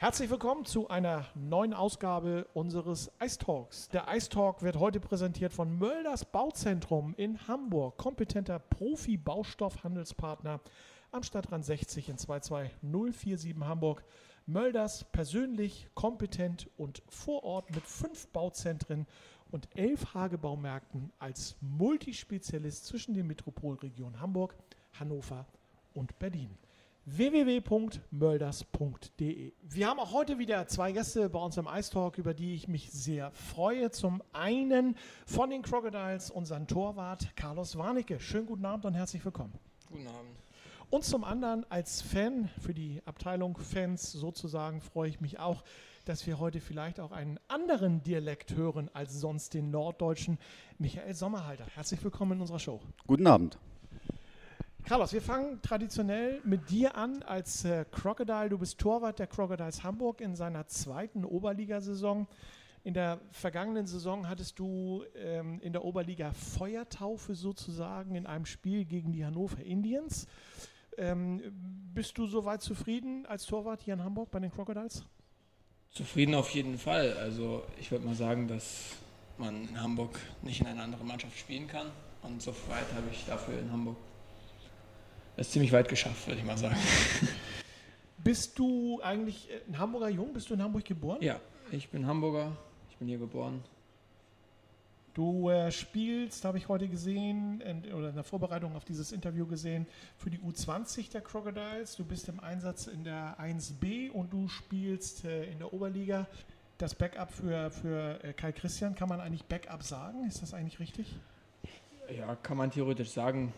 Herzlich willkommen zu einer neuen Ausgabe unseres Ice Talks. Der Ice Talk wird heute präsentiert von Mölders Bauzentrum in Hamburg, kompetenter Profi-Baustoffhandelspartner am Stadtrand 60 in 22047 Hamburg. Mölders persönlich, kompetent und vor Ort mit fünf Bauzentren und elf Hagebaumärkten als Multispezialist zwischen den Metropolregionen Hamburg, Hannover und Berlin www.mölders.de. Wir haben auch heute wieder zwei Gäste bei uns im Ice Talk, über die ich mich sehr freue. Zum einen von den Crocodiles unseren Torwart Carlos Warnecke. Schönen guten Abend und herzlich willkommen. Guten Abend. Und zum anderen als Fan, für die Abteilung Fans sozusagen, freue ich mich auch, dass wir heute vielleicht auch einen anderen Dialekt hören als sonst den norddeutschen. Michael Sommerhalter, herzlich willkommen in unserer Show. Guten Abend. Carlos, wir fangen traditionell mit dir an als äh, Crocodile. Du bist Torwart der Crocodiles Hamburg in seiner zweiten Oberligasaison. In der vergangenen Saison hattest du ähm, in der Oberliga Feuertaufe sozusagen in einem Spiel gegen die Hannover Indians. Ähm, bist du soweit zufrieden als Torwart hier in Hamburg bei den Crocodiles? Zufrieden auf jeden Fall. Also ich würde mal sagen, dass man in Hamburg nicht in eine andere Mannschaft spielen kann. Und so weit habe ich dafür in Hamburg es ziemlich weit geschafft, würde ich mal sagen. Bist du eigentlich ein Hamburger Jung? Bist du in Hamburg geboren? Ja, ich bin Hamburger. Ich bin hier geboren. Du äh, spielst, habe ich heute gesehen, in, oder in der Vorbereitung auf dieses Interview gesehen, für die U20 der Crocodiles. Du bist im Einsatz in der 1B und du spielst äh, in der Oberliga. Das Backup für, für äh, Kai Christian, kann man eigentlich Backup sagen? Ist das eigentlich richtig? Ja, kann man theoretisch sagen.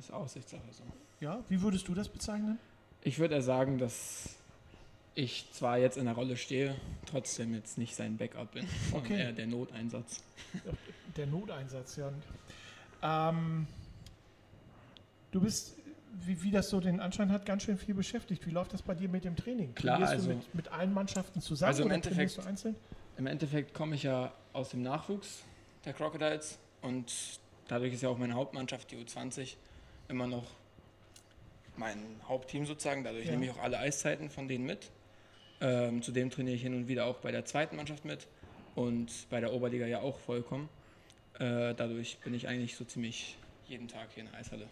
Ist Aussichtssache so. Ja, wie würdest du das bezeichnen? Ich würde eher sagen, dass ich zwar jetzt in der Rolle stehe, trotzdem jetzt nicht sein Backup bin, okay. eher der Noteinsatz. Der Noteinsatz, ja. Ähm, du bist, wie, wie, das so den Anschein hat, ganz schön viel beschäftigt. Wie läuft das bei dir mit dem Training? Klar, Trainierst also, du mit, mit, allen Mannschaften zusammen also im oder Endeffekt, du einzeln? Im Endeffekt komme ich ja aus dem Nachwuchs der Crocodiles und dadurch ist ja auch meine Hauptmannschaft, die U20, immer noch mein Hauptteam sozusagen. Dadurch ja. nehme ich auch alle Eiszeiten von denen mit. Ähm, zudem trainiere ich hin und wieder auch bei der zweiten Mannschaft mit und bei der Oberliga ja auch vollkommen. Äh, dadurch bin ich eigentlich so ziemlich jeden Tag hier in der Eishalle.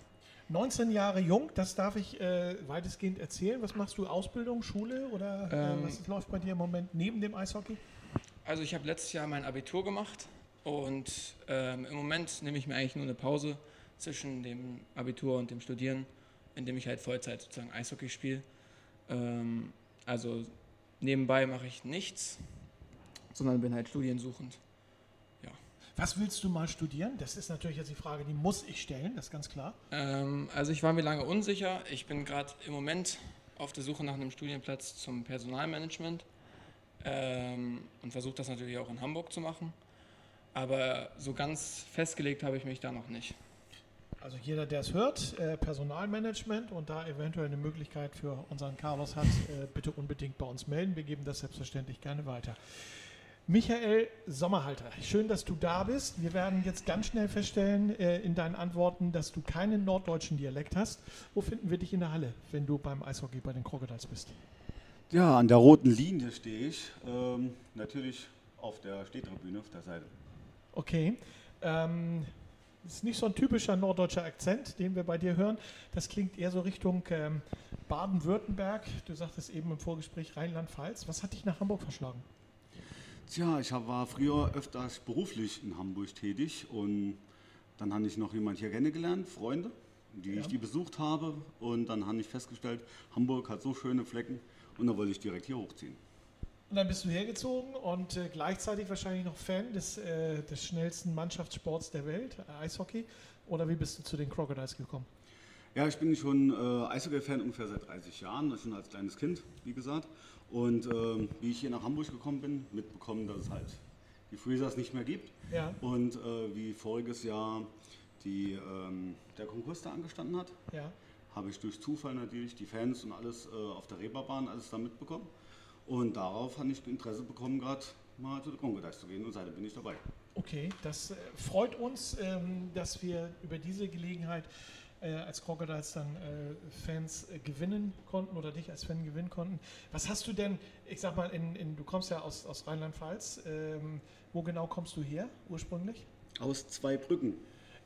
19 Jahre jung, das darf ich äh, weitestgehend erzählen. Was machst du? Ausbildung, Schule oder äh, ähm, was läuft bei dir im Moment neben dem Eishockey? Also ich habe letztes Jahr mein Abitur gemacht und ähm, im Moment nehme ich mir eigentlich nur eine Pause zwischen dem Abitur und dem Studieren, indem ich halt Vollzeit sozusagen Eishockey spiele. Ähm, also nebenbei mache ich nichts, sondern bin halt studiensuchend. Ja. Was willst du mal studieren? Das ist natürlich jetzt die Frage, die muss ich stellen, das ist ganz klar. Ähm, also ich war mir lange unsicher. Ich bin gerade im Moment auf der Suche nach einem Studienplatz zum Personalmanagement ähm, und versuche das natürlich auch in Hamburg zu machen. Aber so ganz festgelegt habe ich mich da noch nicht. Also jeder, der es hört, äh, Personalmanagement und da eventuell eine Möglichkeit für unseren Carlos hat, äh, bitte unbedingt bei uns melden. Wir geben das selbstverständlich gerne weiter. Michael Sommerhalter, schön, dass du da bist. Wir werden jetzt ganz schnell feststellen äh, in deinen Antworten, dass du keinen norddeutschen Dialekt hast. Wo finden wir dich in der Halle, wenn du beim Eishockey bei den Crocodiles bist? Ja, an der roten Linie stehe ich. Ähm, natürlich auf der Stehtribüne auf der Seite. Okay. Ähm, ist nicht so ein typischer norddeutscher Akzent, den wir bei dir hören. Das klingt eher so Richtung ähm, Baden-Württemberg. Du sagtest eben im Vorgespräch Rheinland-Pfalz. Was hat dich nach Hamburg verschlagen? Tja, ich war früher öfters beruflich in Hamburg tätig und dann habe ich noch jemand hier kennengelernt, Freunde, die ja. ich die besucht habe und dann habe ich festgestellt, Hamburg hat so schöne Flecken und dann wollte ich direkt hier hochziehen. Und dann bist du hergezogen und äh, gleichzeitig wahrscheinlich noch Fan des, äh, des schnellsten Mannschaftssports der Welt, äh, Eishockey. Oder wie bist du zu den Crocodiles gekommen? Ja, ich bin schon äh, Eishockey-Fan ungefähr seit 30 Jahren, schon als kleines Kind, wie gesagt. Und ähm, wie ich hier nach Hamburg gekommen bin, mitbekommen, dass es halt die Freezers nicht mehr gibt. Ja. Und äh, wie voriges Jahr die, ähm, der Konkurs da angestanden hat, ja. habe ich durch Zufall natürlich die Fans und alles äh, auf der Reeperbahn alles da mitbekommen. Und darauf habe ich Interesse bekommen, gerade mal zu der Crocodiles zu gehen und seitdem bin ich dabei. Okay, das äh, freut uns, ähm, dass wir über diese Gelegenheit äh, als Crocodiles dann äh, Fans gewinnen konnten oder dich als Fan gewinnen konnten. Was hast du denn, ich sag mal, in, in du kommst ja aus, aus Rheinland-Pfalz, ähm, wo genau kommst du her ursprünglich? Aus zwei Brücken.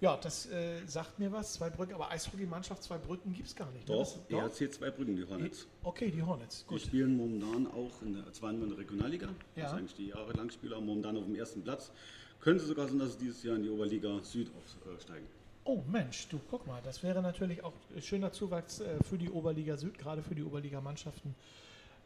Ja, das äh, sagt mir was, zwei Brücken, aber Eishockeymannschaft zwei Brücken gibt es gar nicht. Ne? Doch, ne? ERC zwei Brücken, die Hornets. Okay, die Hornets, gut. Die spielen momentan auch in der, zwar in Regionalliga, ja. das ist eigentlich die jahrelang Spieler, momentan auf dem ersten Platz. Könnte sogar sein, dass sie dieses Jahr in die Oberliga Süd aufsteigen. Oh Mensch, du guck mal, das wäre natürlich auch schöner Zuwachs äh, für die Oberliga Süd, gerade für die Oberliga-Mannschaften.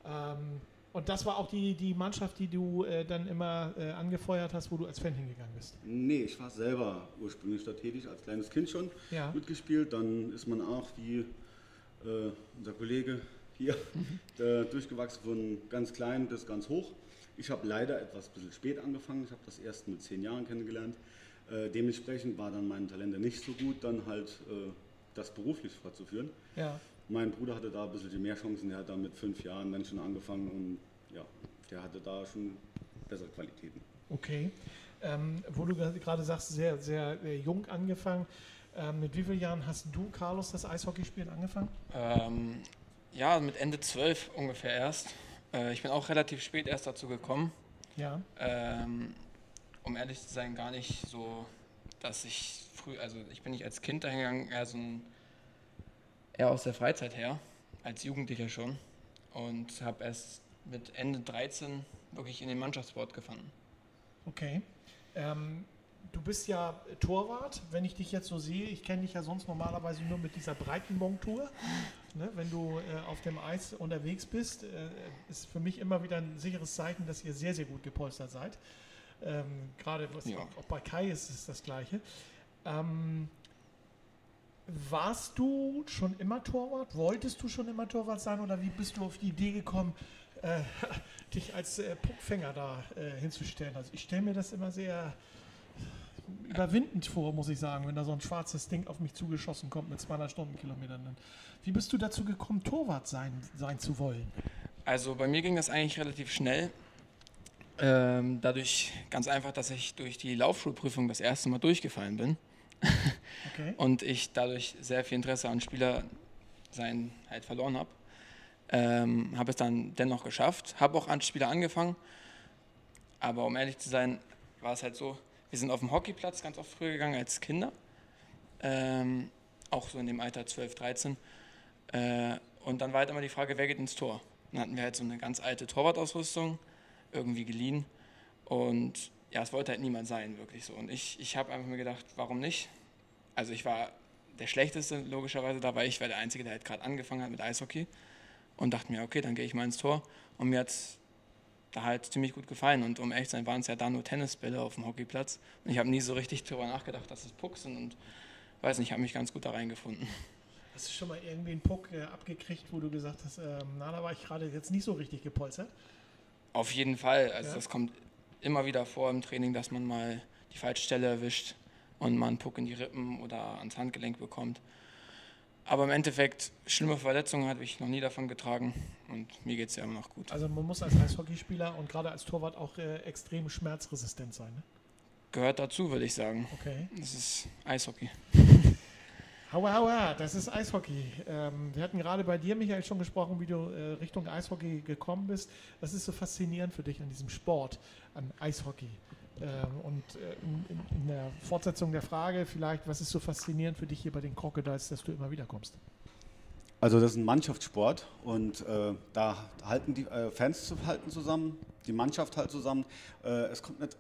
Ähm, und das war auch die, die Mannschaft, die du äh, dann immer äh, angefeuert hast, wo du als Fan hingegangen bist? Nee, ich war selber ursprünglich dort tätig, als kleines Kind schon ja. mitgespielt. Dann ist man auch, wie äh, unser Kollege hier, mhm. Äh, durchgewachsen von ganz klein bis ganz hoch. Ich habe leider etwas bisschen spät angefangen. Ich habe das erst mit zehn Jahren kennengelernt. Äh, dementsprechend war dann mein Talent nicht so gut, dann halt äh, das beruflich fortzuführen. Ja. Mein Bruder hatte da ein bisschen mehr Chancen. Der hat da mit fünf Jahren dann schon angefangen und ja, der hatte da schon bessere Qualitäten. Okay. Ähm, wo du gerade sagst, sehr, sehr, sehr jung angefangen. Ähm, mit wie vielen Jahren hast du, Carlos, das Eishockeyspielen angefangen? Ähm, ja, mit Ende zwölf ungefähr erst. Äh, ich bin auch relativ spät erst dazu gekommen. Ja. Ähm, um ehrlich zu sein, gar nicht so, dass ich früh, also ich bin nicht als Kind dahingegangen, eher so ein, eher aus der Freizeit her, als Jugendlicher schon. Und habe erst mit Ende 13 wirklich in den Mannschaftssport gefunden. Okay. Ähm, du bist ja Torwart, wenn ich dich jetzt so sehe. Ich kenne dich ja sonst normalerweise nur mit dieser Breitenmontur. Ne, wenn du äh, auf dem Eis unterwegs bist, äh, ist für mich immer wieder ein sicheres Zeichen, dass ihr sehr, sehr gut gepolstert seid. Ähm, Gerade ja. auch, auch, bei Kai ist es das Gleiche. Ähm, warst du schon immer Torwart? Wolltest du schon immer Torwart sein oder wie bist du auf die Idee gekommen, äh, dich als äh, Puckfänger da äh, hinzustellen? Also ich stelle mir das immer sehr überwindend vor, muss ich sagen, wenn da so ein schwarzes Ding auf mich zugeschossen kommt mit 200 Stundenkilometern. Wie bist du dazu gekommen, Torwart sein, sein zu wollen? Also bei mir ging das eigentlich relativ schnell. Ähm, dadurch ganz einfach, dass ich durch die Laufschulprüfung das erste Mal durchgefallen bin. Okay. und ich dadurch sehr viel Interesse an Spieler sein halt verloren habe. Ähm, habe es dann dennoch geschafft, habe auch an Spieler angefangen. Aber um ehrlich zu sein, war es halt so, wir sind auf dem Hockeyplatz ganz oft früher gegangen als Kinder. Ähm, auch so in dem Alter 12, 13. Äh, und dann war halt immer die Frage, wer geht ins Tor? Dann hatten wir halt so eine ganz alte Torwartausrüstung, irgendwie geliehen. Und ja, es wollte halt niemand sein, wirklich so. Und ich, ich habe einfach mir gedacht, warum nicht? Also ich war der Schlechteste logischerweise da, weil ich war der Einzige, der halt gerade angefangen hat mit Eishockey. Und dachte mir, okay, dann gehe ich mal ins Tor. Und mir hat es da halt ziemlich gut gefallen. Und um ehrlich zu sein, waren es ja da nur Tennisbälle auf dem Hockeyplatz. Und ich habe nie so richtig darüber nachgedacht, dass es Pucks sind. Und weiß nicht, ich habe mich ganz gut da reingefunden. Hast du schon mal irgendwie einen Puck äh, abgekriegt, wo du gesagt hast, äh, na, da war ich gerade jetzt nicht so richtig gepolstert? Auf jeden Fall. Also ja. das kommt immer wieder vor im Training, dass man mal die falsche Stelle erwischt und man einen Puck in die Rippen oder ans Handgelenk bekommt. Aber im Endeffekt, schlimme Verletzungen habe ich noch nie davon getragen und mir geht es ja immer noch gut. Also man muss als Eishockeyspieler und gerade als Torwart auch äh, extrem schmerzresistent sein, ne? Gehört dazu, würde ich sagen. Okay. Das ist Eishockey. Aua, aua, das ist Eishockey. Ähm, wir hatten gerade bei dir, Michael, schon gesprochen, wie du äh, Richtung Eishockey gekommen bist. Was ist so faszinierend für dich an diesem Sport, an Eishockey? Ähm, und äh, in, der Fortsetzung der Frage vielleicht, was ist so faszinierend für dich hier bei den Crocodiles, dass du immer wieder kommst? Also das ist ein Mannschaftssport und äh, da halten die äh, Fans halten zusammen, die Mannschaft halt zusammen. Äh, es kommt nicht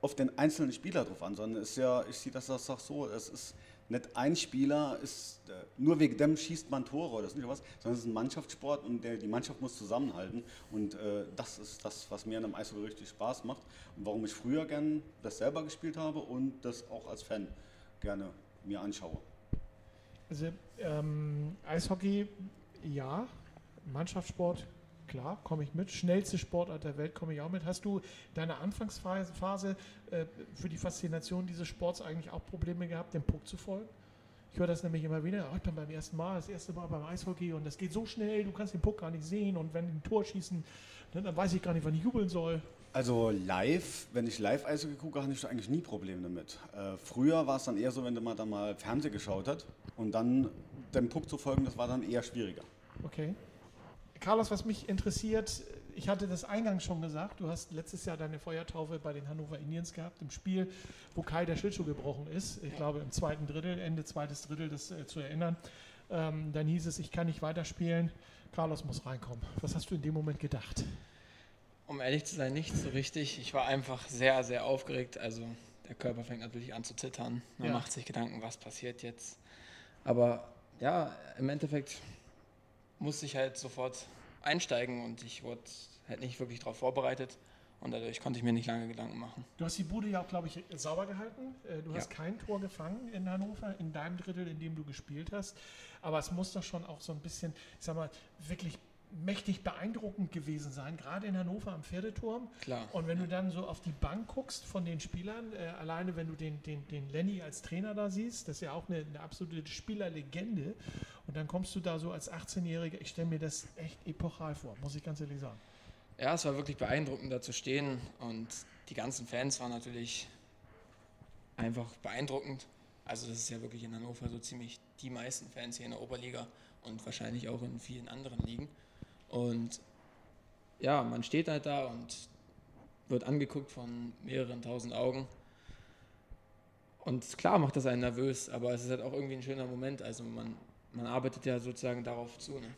auf den einzelnen Spieler drauf an, sondern ist ja, ich sehe das, das auch so, es ist nicht ein Spieler ist, äh, nur wegen dem schießt man Tore oder nicht was, sondern es ist ein Mannschaftssport und der, die Mannschaft muss zusammenhalten. Und äh, das ist das, was mir an einem Eishockey richtig Spaß macht und warum ich früher gern das selber gespielt habe und das auch als Fan gerne mir anschaue. Also ähm, Eishockey, ja, Mannschaftssport klar, komme ich mit. Schnellste Sportart der Welt komme ich auch mit. Hast du deine Anfangsphase äh, für die Faszination dieses Sports eigentlich auch Probleme gehabt, dem Puck zu folgen? Ich höre das nämlich immer wieder. Oh, ich bin beim ersten Mal, das erste Mal beim Eishockey und das geht so schnell, du kannst den Puck gar nicht sehen und wenn die ein Tor schießen, dann, dann weiß ich gar nicht, wann ich jubeln soll. Also live, wenn ich live Eishockey gucke, habe ich eigentlich nie Probleme damit. Äh, früher war es dann eher so, wenn man da mal Fernsehen geschaut hat und dann dem Puck zu folgen, das war dann eher schwieriger. Okay. Carlos, was mich interessiert, ich hatte das eingangs schon gesagt, du hast letztes Jahr deine Feuertaufe bei den Hannover Indians gehabt, im Spiel, wo Kai der Schlittschuh gebrochen ist. Ich glaube im zweiten Drittel, Ende zweites Drittel, das äh, zu erinnern. Ähm, dann hieß es, ich kann nicht weiterspielen, Carlos muss reinkommen. Was hast du in dem Moment gedacht? Um ehrlich zu sein, nicht so richtig. Ich war einfach sehr, sehr aufgeregt. Also der Körper fängt natürlich an zu zittern. Man ja. macht sich Gedanken, was passiert jetzt. Aber ja, im Endeffekt musste ich halt sofort einsteigen und ich wurde halt nicht wirklich darauf vorbereitet. Und dadurch konnte ich mir nicht lange Gedanken machen. Du hast die Bude ja auch, glaube ich, sauber gehalten. Äh, du hast kein Tor gefangen in Hannover, in deinem Drittel, in dem du gespielt hast. Aber es muss doch schon auch so ein bisschen, ich sag mal, wirklich mächtig beeindruckend gewesen sein, gerade in Hannover am Pferdeturm. Klar. Und wenn du dann so auf die Bank guckst von den Spielern, äh, alleine wenn du den, den, den Lenny als Trainer da siehst, das ist ja auch eine, eine absolute Spielerlegende. Und dann kommst du da so als 18-Jähriger, ich stelle mir das echt epochal vor, muss ich ganz ehrlich sagen. Ja, es war wirklich beeindruckend da zu stehen und die ganzen Fans waren natürlich einfach beeindruckend. Also das ist ja wirklich in Hannover so ziemlich die meisten Fans hier in der Oberliga und wahrscheinlich auch in vielen anderen Ligen. Und ja, man steht halt da und wird angeguckt von mehreren tausend Augen. Und klar macht das einen nervös, aber es ist halt auch irgendwie ein schöner Moment. Also man, man arbeitet ja sozusagen darauf zu. Ne?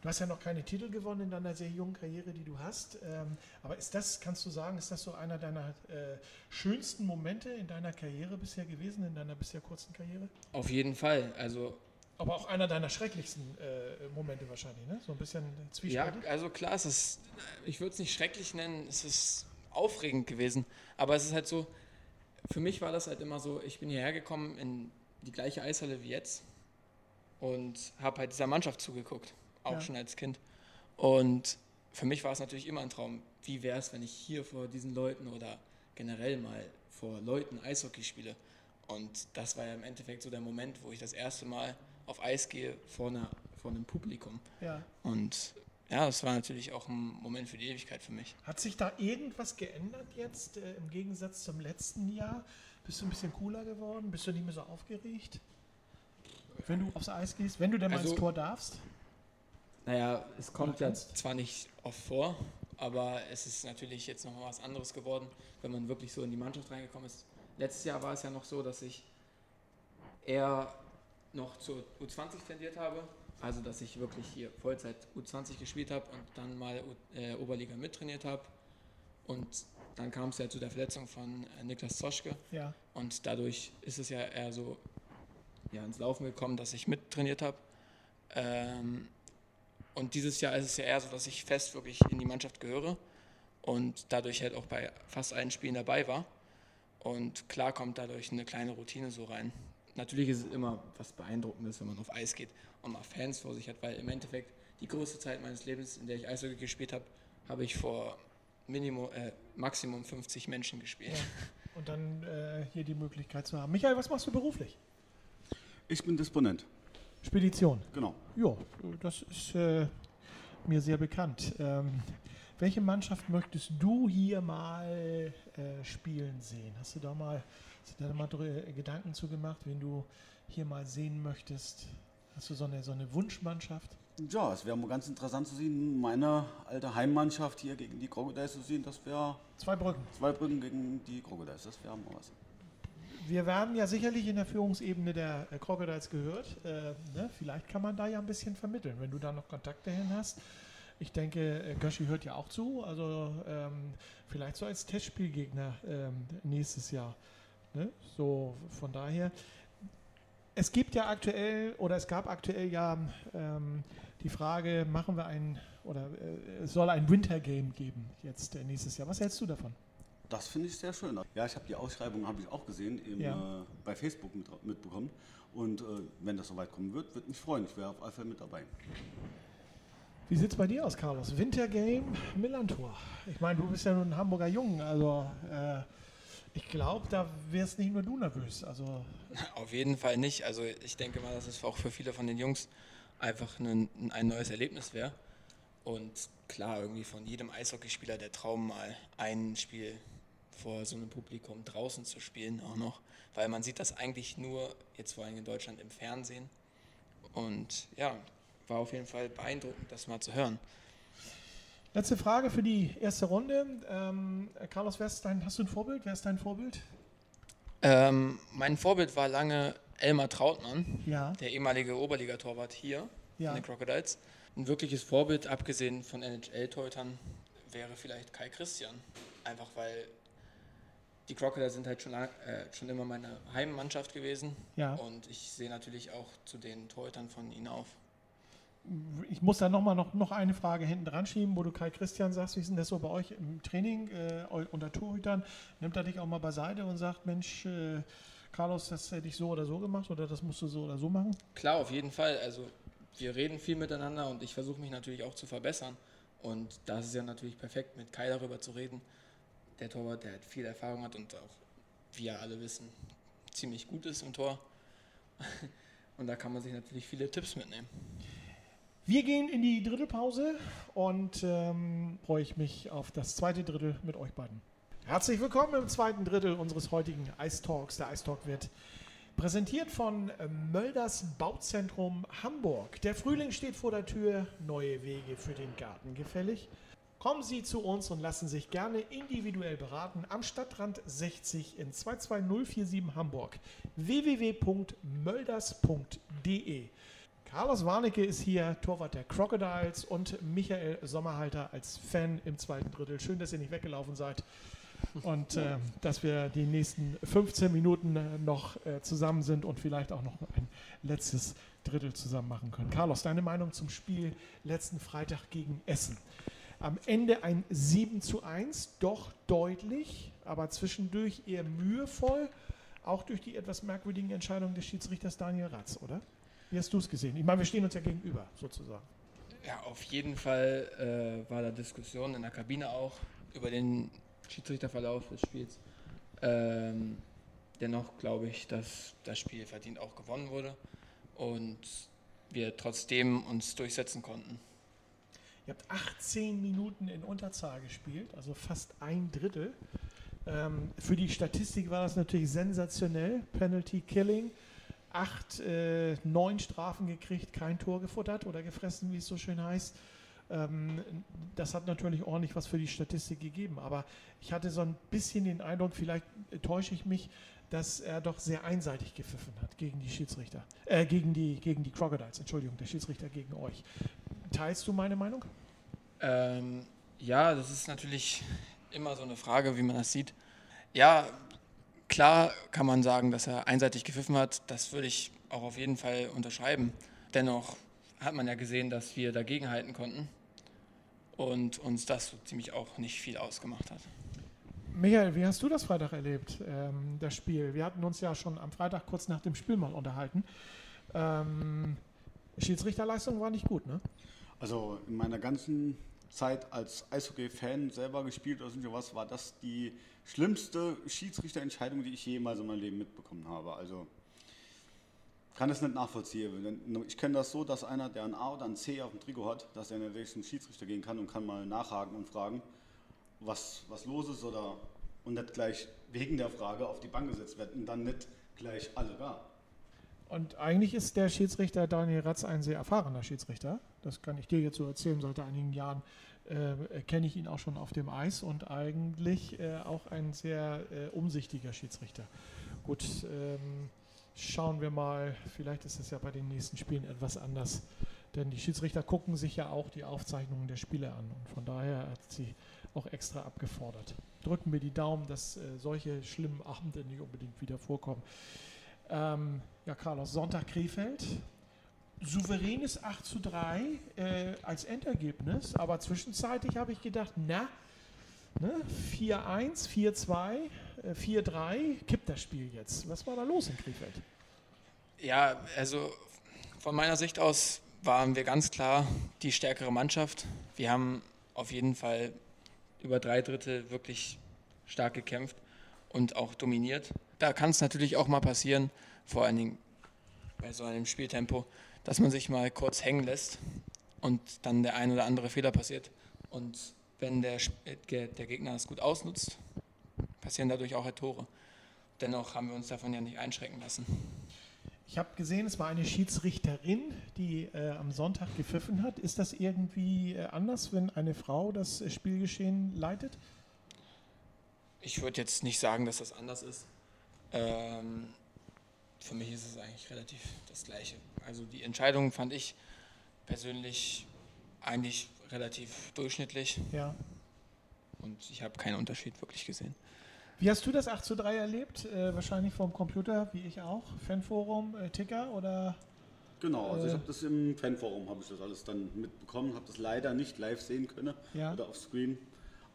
Du hast ja noch keine Titel gewonnen in deiner sehr jungen Karriere, die du hast. Ähm, aber ist das, kannst du sagen, ist das so einer deiner äh, schönsten Momente in deiner Karriere bisher gewesen, in deiner bisher kurzen Karriere? Auf jeden Fall. Also aber auch einer deiner schrecklichsten äh, Momente wahrscheinlich, ne? So ein bisschen zwiespältig. Ja, also klar, es ist, ich würde es nicht schrecklich nennen, es ist aufregend gewesen. Aber es ist halt so, für mich war das halt immer so, ich bin hierher gekommen in die gleiche Eishalle wie jetzt und habe halt dieser Mannschaft zugeguckt, auch ja. schon als Kind. Und für mich war es natürlich immer ein Traum, wie wäre es, wenn ich hier vor diesen Leuten oder generell mal vor Leuten Eishockey spiele. Und das war ja im Endeffekt so der Moment, wo ich das erste Mal auf Eis gehe vor, einer, vor einem Publikum. Ja. Und ja, das war natürlich auch ein Moment für die Ewigkeit für mich. Hat sich da irgendwas geändert jetzt äh, im Gegensatz zum letzten Jahr? Bist du ein bisschen cooler geworden? Bist du nicht mehr so aufgeregt? Wenn du aufs Eis gehst, wenn du denn mal also, ins Tor darfst? Naja, es kommt ja zwar nicht oft vor, aber es ist natürlich jetzt noch mal was anderes geworden, wenn man wirklich so in die Mannschaft reingekommen ist. Letztes Jahr war es ja noch so, dass ich eher noch zur U20 tendiert habe. Also, dass ich wirklich hier Vollzeit U20 gespielt habe und dann mal äh, Oberliga mittrainiert habe. Und dann kam es ja zu der Verletzung von äh, Niklas Zoschke. Ja. Und dadurch ist es ja eher so ja, ins Laufen gekommen, dass ich mittrainiert habe. Ähm, und dieses Jahr ist es ja eher so, dass ich fest wirklich in die Mannschaft gehöre und dadurch halt auch bei fast allen Spielen dabei war. Und klar kommt dadurch eine kleine Routine so rein natürlich ist es immer was Beeindruckendes, wenn man auf Eis geht und mal Fans vor sich hat, weil im Endeffekt die größte Zeit meines Lebens, in der ich Eishockey gespielt habe, habe ich vor Minimum, äh, Maximum 50 Menschen gespielt. Ja. Und dann äh, hier die Möglichkeit zu haben. Michael, was machst du beruflich? Ich bin Disponent. Spedition? Genau. Ja, das ist äh, mir sehr bekannt. Ähm, welche Mannschaft möchtest du hier mal äh, spielen sehen? Hast du da mal Hast du da mal Gedanken zu gemacht, wen du hier mal sehen möchtest? Hast du so eine, so eine Wunschmannschaft? Ja, es wäre ganz interessant zu sehen, meine alte Heimmannschaft hier gegen die Crocodiles zu sehen. Das wäre. Zwei Brücken. Zwei Brücken gegen die Crocodiles, das wäre mal was. Wir werden ja sicherlich in der Führungsebene der Crocodiles gehört. Äh, ne? Vielleicht kann man da ja ein bisschen vermitteln, wenn du da noch Kontakte hin hast. Ich denke, äh, Göschi hört ja auch zu. Also ähm, vielleicht so als Testspielgegner ähm, nächstes Jahr. Ne? So von daher. Es gibt ja aktuell oder es gab aktuell ja ähm, die Frage, machen wir ein oder äh, es soll ein Wintergame geben jetzt äh, nächstes Jahr. Was hältst du davon? Das finde ich sehr schön. Ja, ich habe die Ausschreibung habe ich auch gesehen im, ja. äh, bei Facebook mit, mitbekommen. Und äh, wenn das soweit kommen wird, würde mich freuen. Ich wäre auf jeden Fall mit dabei. Wie sieht es bei dir aus, Carlos? Wintergame, Millantor. Ich meine, du bist ja nun ein Hamburger Jung, also äh, ich glaube, da wärst nicht nur du nervös. Also Auf jeden Fall nicht. Also ich denke mal, dass es auch für viele von den Jungs einfach ein, ein neues Erlebnis wäre. Und klar, irgendwie von jedem Eishockeyspieler der Traum mal ein Spiel vor so einem Publikum draußen zu spielen auch noch, weil man sieht das eigentlich nur jetzt vor allem in Deutschland im Fernsehen. Und ja, war auf jeden Fall beeindruckend, das mal zu hören. Letzte Frage für die erste Runde. Ähm, Carlos, wer ist dein, hast du ein Vorbild? Wer ist dein Vorbild? Ähm, mein Vorbild war lange Elmar Trautmann, Ja. der ehemalige Oberligatorwart hier Ja. von den Crocodiles. Ein wirkliches Vorbild, abgesehen von NHL-Torhütern, wäre vielleicht Kai Christian. Einfach weil die Crocodiles sind halt schon, lang, äh, schon immer meine Heimmannschaft gewesen. Ja. Und ich sehe natürlich auch zu den Torhütern von ihnen auf. Ich muss da nochmal noch, noch eine Frage hinten dran schieben, wo du Kai Christian sagst, wie ist denn das so bei euch im Training äh, unter Torhütern? Nimmt er dich auch mal beiseite und sagt, Mensch, äh, Carlos, das hätte ich so oder so gemacht oder das musst du so oder so machen? Klar, auf jeden Fall. Also wir reden viel miteinander und ich versuche mich natürlich auch zu verbessern. Und da ist ja natürlich perfekt, mit Kai darüber zu reden. Der Torwart, der halt viel Erfahrung hat und auch, wie ja alle wissen, ziemlich gut ist im Tor. Und da kann man sich natürlich viele Tipps mitnehmen. Wir gehen in die Drittelpause und ähm, freue ich mich auf das zweite Drittel mit euch beiden. Herzlich willkommen im zweiten Drittel unseres heutigen Ice Talks. Der Ice Talk wird präsentiert von äh, Mölders Bauzentrum Hamburg. Der Frühling steht vor der Tür, neue Wege für den Garten gefällig. Kommen Sie zu uns und lassen sich gerne individuell beraten am Stadtrand 60 in 22047 Hamburg. www.mölders.de Carlos Warnecke ist hier, Torwart der Crocodiles und Michael Sommerhalter als Fan im zweiten Drittel. Schön, dass ihr nicht weggelaufen seid und äh, dass wir die nächsten 15 Minuten äh, noch äh, zusammen sind und vielleicht auch noch ein letztes Drittel zusammen machen können. Carlos, deine Meinung zum Spiel letzten Freitag gegen Essen? Am Ende ein 7 zu 1, doch deutlich, aber zwischendurch eher mühevoll, auch durch die etwas merkwürdigen Entscheidungen des Schiedsrichters Daniel Ratz, oder? Wie hast du es gesehen? Ich meine, wir stehen uns ja gegenüber, sozusagen. Ja, auf jeden Fall äh, war da Diskussion in der Kabine auch über den Schiedsrichterverlauf des Spiels. Ähm, dennoch glaube ich, dass das Spiel verdient auch gewonnen wurde und wir trotzdem uns durchsetzen konnten. Ihr habt 18 Minuten in Unterzahl gespielt, also fast ein Drittel. Ähm, für die Statistik war das natürlich sensationell. Penalty Killing. Acht, äh, neun Strafen gekriegt, kein Tor gefuttert oder gefressen, wie es so schön heißt. Ähm, das hat natürlich ordentlich was für die Statistik gegeben. Aber ich hatte so ein bisschen den Eindruck, vielleicht täusche ich mich, dass er doch sehr einseitig gepfiffen hat gegen die Schiedsrichter. Äh, gegen die, gegen die Crocodiles, Entschuldigung, der Schiedsrichter gegen euch. Teilst du meine Meinung? Ähm, ja, das ist natürlich immer so eine Frage, wie man das sieht. Ja, klar kann man sagen, dass er einseitig gepfiffen hat. Das würde ich auch auf jeden Fall unterschreiben. Dennoch hat man ja gesehen, dass wir dagegenhalten konnten und uns das so ziemlich auch nicht viel ausgemacht hat. Michael, wie hast du das Freitag erlebt, ähm, das Spiel? Wir hatten uns ja schon am Freitag kurz nach dem Spiel mal unterhalten. Ähm, Schiedsrichterleistung war nicht gut, ne? Also in meiner ganzen Zeit als Eishockey-Fan selber gespielt oder so was, war das die schlimmste Schiedsrichterentscheidung, die ich jemals in meinem Leben mitbekommen habe. Also kann es nicht nachvollziehen. Denn Ich kenne das so, dass einer, der ein A oder ein C auf dem Trikot hat, dass er natürlich zum Schiedsrichter gehen kann und kann mal nachhaken und fragen, was, was los ist oder und nicht gleich wegen der Frage auf die Bank gesetzt wird und dann nicht gleich alle da. Und eigentlich ist der Schiedsrichter Daniel Ratz ein sehr erfahrener Schiedsrichter. Das kann ich dir jetzt so erzählen. Seit einigen Jahren äh, kenne ich ihn auch schon auf dem Eis und eigentlich äh, auch ein sehr äh, umsichtiger Schiedsrichter. Gut, ähm, schauen wir mal. Vielleicht ist es ja bei den nächsten Spielen etwas anders. Denn die Schiedsrichter gucken sich ja auch die Aufzeichnungen der Spiele an. Und von daher hat sie auch extra abgefordert. Drücken wir die Daumen, dass äh, solche schlimmen Abende nicht unbedingt wieder vorkommen. Ähm, ja, Carlos, Sonntag Krefeld. Souveränes 8 zu 3 äh, als Endergebnis, aber zwischenzeitlich habe ich gedacht, na, ne, 4-1, 4-2, äh, 4-3, kippt das Spiel jetzt. Was war da los in Krefeld? Ja, also von meiner Sicht aus waren wir ganz klar die stärkere Mannschaft. Wir haben auf jeden Fall über drei Drittel wirklich stark gekämpft und auch dominiert. Da kann es natürlich auch mal passieren, vor allen Dingen bei so einem Spieltempo, dass man sich mal kurz hängen lässt. und dann der ein oder andere Fehler passiert. Und wenn der, der Gegner das gut ausnutzt, passieren dadurch auch halt Tore. Dennoch haben wir uns davon ja nicht einschränken lassen. Ich habe gesehen, es war eine Schiedsrichterin, die äh, am Sonntag gepfiffen hat. Ist das irgendwie äh, anders, wenn eine Frau das äh, Spielgeschehen leitet? Ich würde jetzt nicht sagen, dass das anders ist. Ähm, für mich ist es eigentlich relativ das Gleiche. Also die Entscheidung fand ich persönlich eigentlich relativ durchschnittlich. Ja. Und ich habe keinen Unterschied wirklich gesehen. Wie hast du das 8 zu 3 erlebt? Äh, wahrscheinlich vom Computer, wie ich auch. Fanforum, äh, Ticker oder? Genau, also ich habe das im Fanforum, habe ich das alles dann mitbekommen, habe das leider nicht live sehen können Ja. oder auf Screen.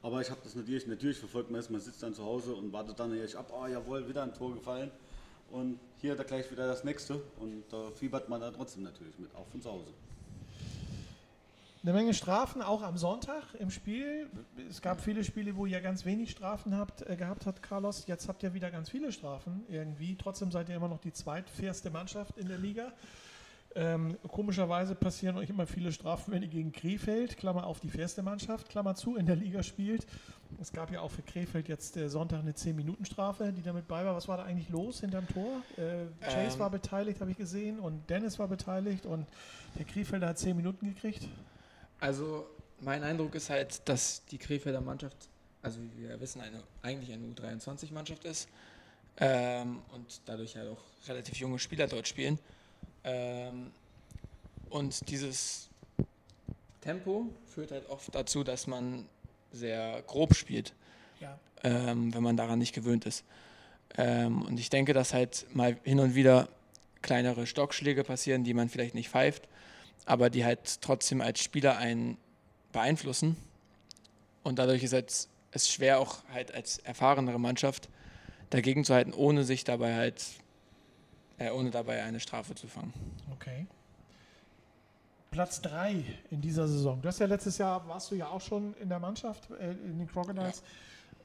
Aber ich habe das natürlich, natürlich verfolgt, man, ist, man sitzt dann zu Hause und wartet dann natürlich ab, oh jawohl, wieder ein Tor gefallen. Und hier da gleich wieder das nächste. Und da fiebert man dann trotzdem natürlich mit, auch von zu Hause. Eine Menge Strafen, auch am Sonntag im Spiel. Es gab viele Spiele, wo ihr ganz wenig Strafen habt, äh, gehabt habt, Carlos. Jetzt habt ihr wieder ganz viele Strafen irgendwie. Trotzdem seid ihr immer noch die zweitfairste Mannschaft in der Liga. Ähm, komischerweise passieren euch immer viele Strafen, wenn ihr gegen Krefeld, Klammer auf die fairste Mannschaft, Klammer zu, in der Liga spielt. Es gab ja auch für Krefeld jetzt äh, Sonntag eine 10-Minuten-Strafe, die damit bei war. Was war da eigentlich los hinterm Tor? Äh, Chase Ähm. war beteiligt, habe ich gesehen, und Dennis war beteiligt und der Krefelder hat 10 Minuten gekriegt. Also mein Eindruck ist halt, dass die Krefelder Mannschaft, also wie wir ja wissen, eine, eigentlich eine U23-Mannschaft ist ähm, und dadurch halt auch relativ junge Spieler dort spielen. Ähm, und dieses Tempo führt halt oft dazu, dass man sehr grob spielt, Ja. ähm, wenn man daran nicht gewöhnt ist. Ähm, und ich denke, dass halt mal hin und wieder kleinere Stockschläge passieren, die man vielleicht nicht pfeift, aber die halt trotzdem als Spieler einen beeinflussen. Und dadurch ist halt, es schwer, auch halt als erfahrenere Mannschaft dagegen zu halten, ohne sich dabei halt, äh, ohne dabei eine Strafe zu fangen. Okay. Platz 3 in dieser Saison. Du hast ja letztes Jahr, warst du ja auch schon in der Mannschaft, äh, in den Crocodiles,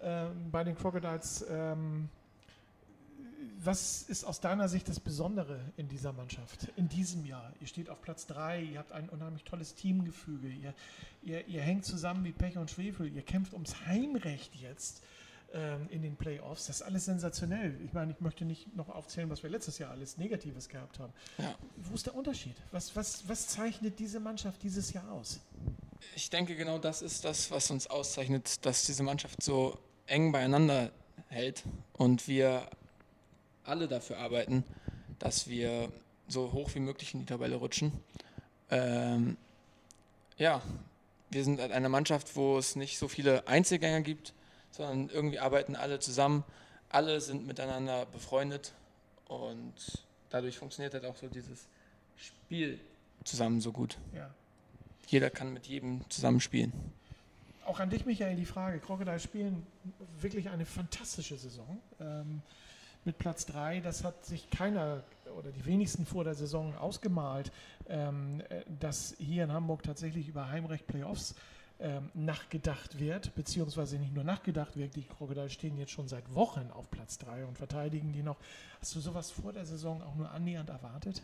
ähm, bei den Crocodiles. Ähm, was ist aus deiner Sicht das Besondere in dieser Mannschaft, in diesem Jahr? Ihr steht auf Platz 3, ihr habt ein unheimlich tolles Teamgefüge, ihr, ihr, ihr hängt zusammen wie Pech und Schwefel, ihr kämpft ums Heimrecht jetzt ähm, in den Playoffs. Das ist alles sensationell. Ich meine, ich möchte nicht noch aufzählen, was wir letztes Jahr alles Negatives gehabt haben. Ja. Wo ist der Unterschied? Was, was, was zeichnet diese Mannschaft dieses Jahr aus? Ich denke, genau das ist das, was uns auszeichnet, dass diese Mannschaft so eng beieinander hält und wir alle dafür arbeiten, dass wir so hoch wie möglich in die Tabelle rutschen. Ähm, ja, wir sind eine Mannschaft, wo es nicht so viele Einzelgänger gibt, sondern irgendwie arbeiten alle zusammen. Alle sind miteinander befreundet und dadurch funktioniert halt auch so dieses Spiel zusammen so gut. Ja. Jeder kann mit jedem zusammen spielen. Auch an dich, Michael, die Frage. Crocodile spielen wirklich eine fantastische Saison. Ähm, mit Platz 3, das hat sich keiner oder die wenigsten vor der Saison ausgemalt, ähm, äh, dass hier in Hamburg tatsächlich über Heimrecht Playoffs ähm, nachgedacht wird, beziehungsweise nicht nur nachgedacht wird, die Crocodile stehen jetzt schon seit Wochen auf Platz 3 und verteidigen die noch. Hast du sowas vor der Saison auch nur annähernd erwartet?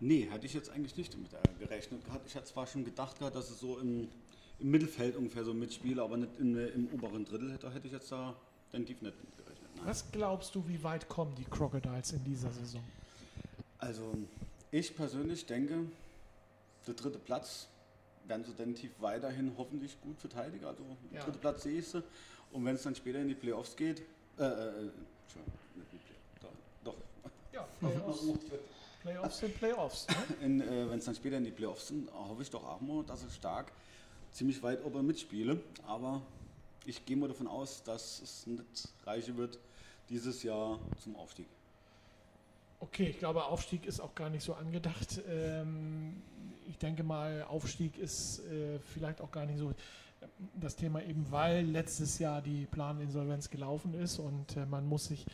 Nee, hatte ich jetzt eigentlich nicht damit äh, gerechnet gehabt. Ich hatte zwar schon gedacht gehabt, dass es so im, im Mittelfeld ungefähr so mitspiele, aber nicht in, äh, im oberen Drittel hätte, hätte ich jetzt da definitiv nicht mit gerechnet. Nein. Was glaubst du, wie weit kommen die Crocodiles in dieser Saison? Also ich persönlich denke, der dritte Platz werden sie definitiv weiterhin hoffentlich gut verteidigen. Also Ja. dritte Platz sehe ich sie. Und wenn es dann später in die Playoffs geht, äh, äh, Entschuldigung, nicht die Playoffs, doch, doch. Ja, Playoffs, Playoffs sind Playoffs. Ne? Äh, wenn es dann später in die Playoffs sind, hoffe ich doch auch mal, dass ich stark ziemlich weit oben mitspiele. Aber ich gehe mal davon aus, dass es nicht reichen wird dieses Jahr zum Aufstieg. Okay, ich glaube, Aufstieg ist auch gar nicht so angedacht. Ähm, ich denke mal, Aufstieg ist äh, vielleicht auch gar nicht so das Thema, eben weil letztes Jahr die Planinsolvenz gelaufen ist und äh, man muss sich,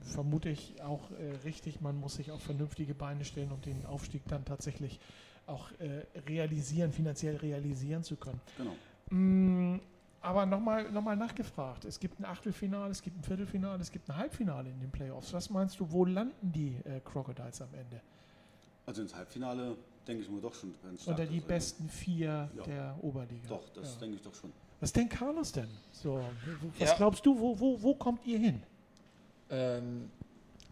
vermute ich auch äh, richtig, man muss sich auf vernünftige Beine stellen, um den Aufstieg dann tatsächlich auch äh, realisieren, finanziell realisieren zu können. Genau. Mm, Aber nochmal noch mal nachgefragt. Es gibt ein Achtelfinale, es gibt ein Viertelfinale, es gibt ein Halbfinale in den Playoffs. Was meinst du, wo landen die äh, Crocodiles am Ende? Also ins Halbfinale denke ich mal, doch schon ganz stark. Unter die besten vier ja. der Oberliga. Doch, das ja. denke ich doch schon. Was denkt Carlos denn? So, was ja. glaubst du, wo, wo, wo kommt ihr hin? Ähm,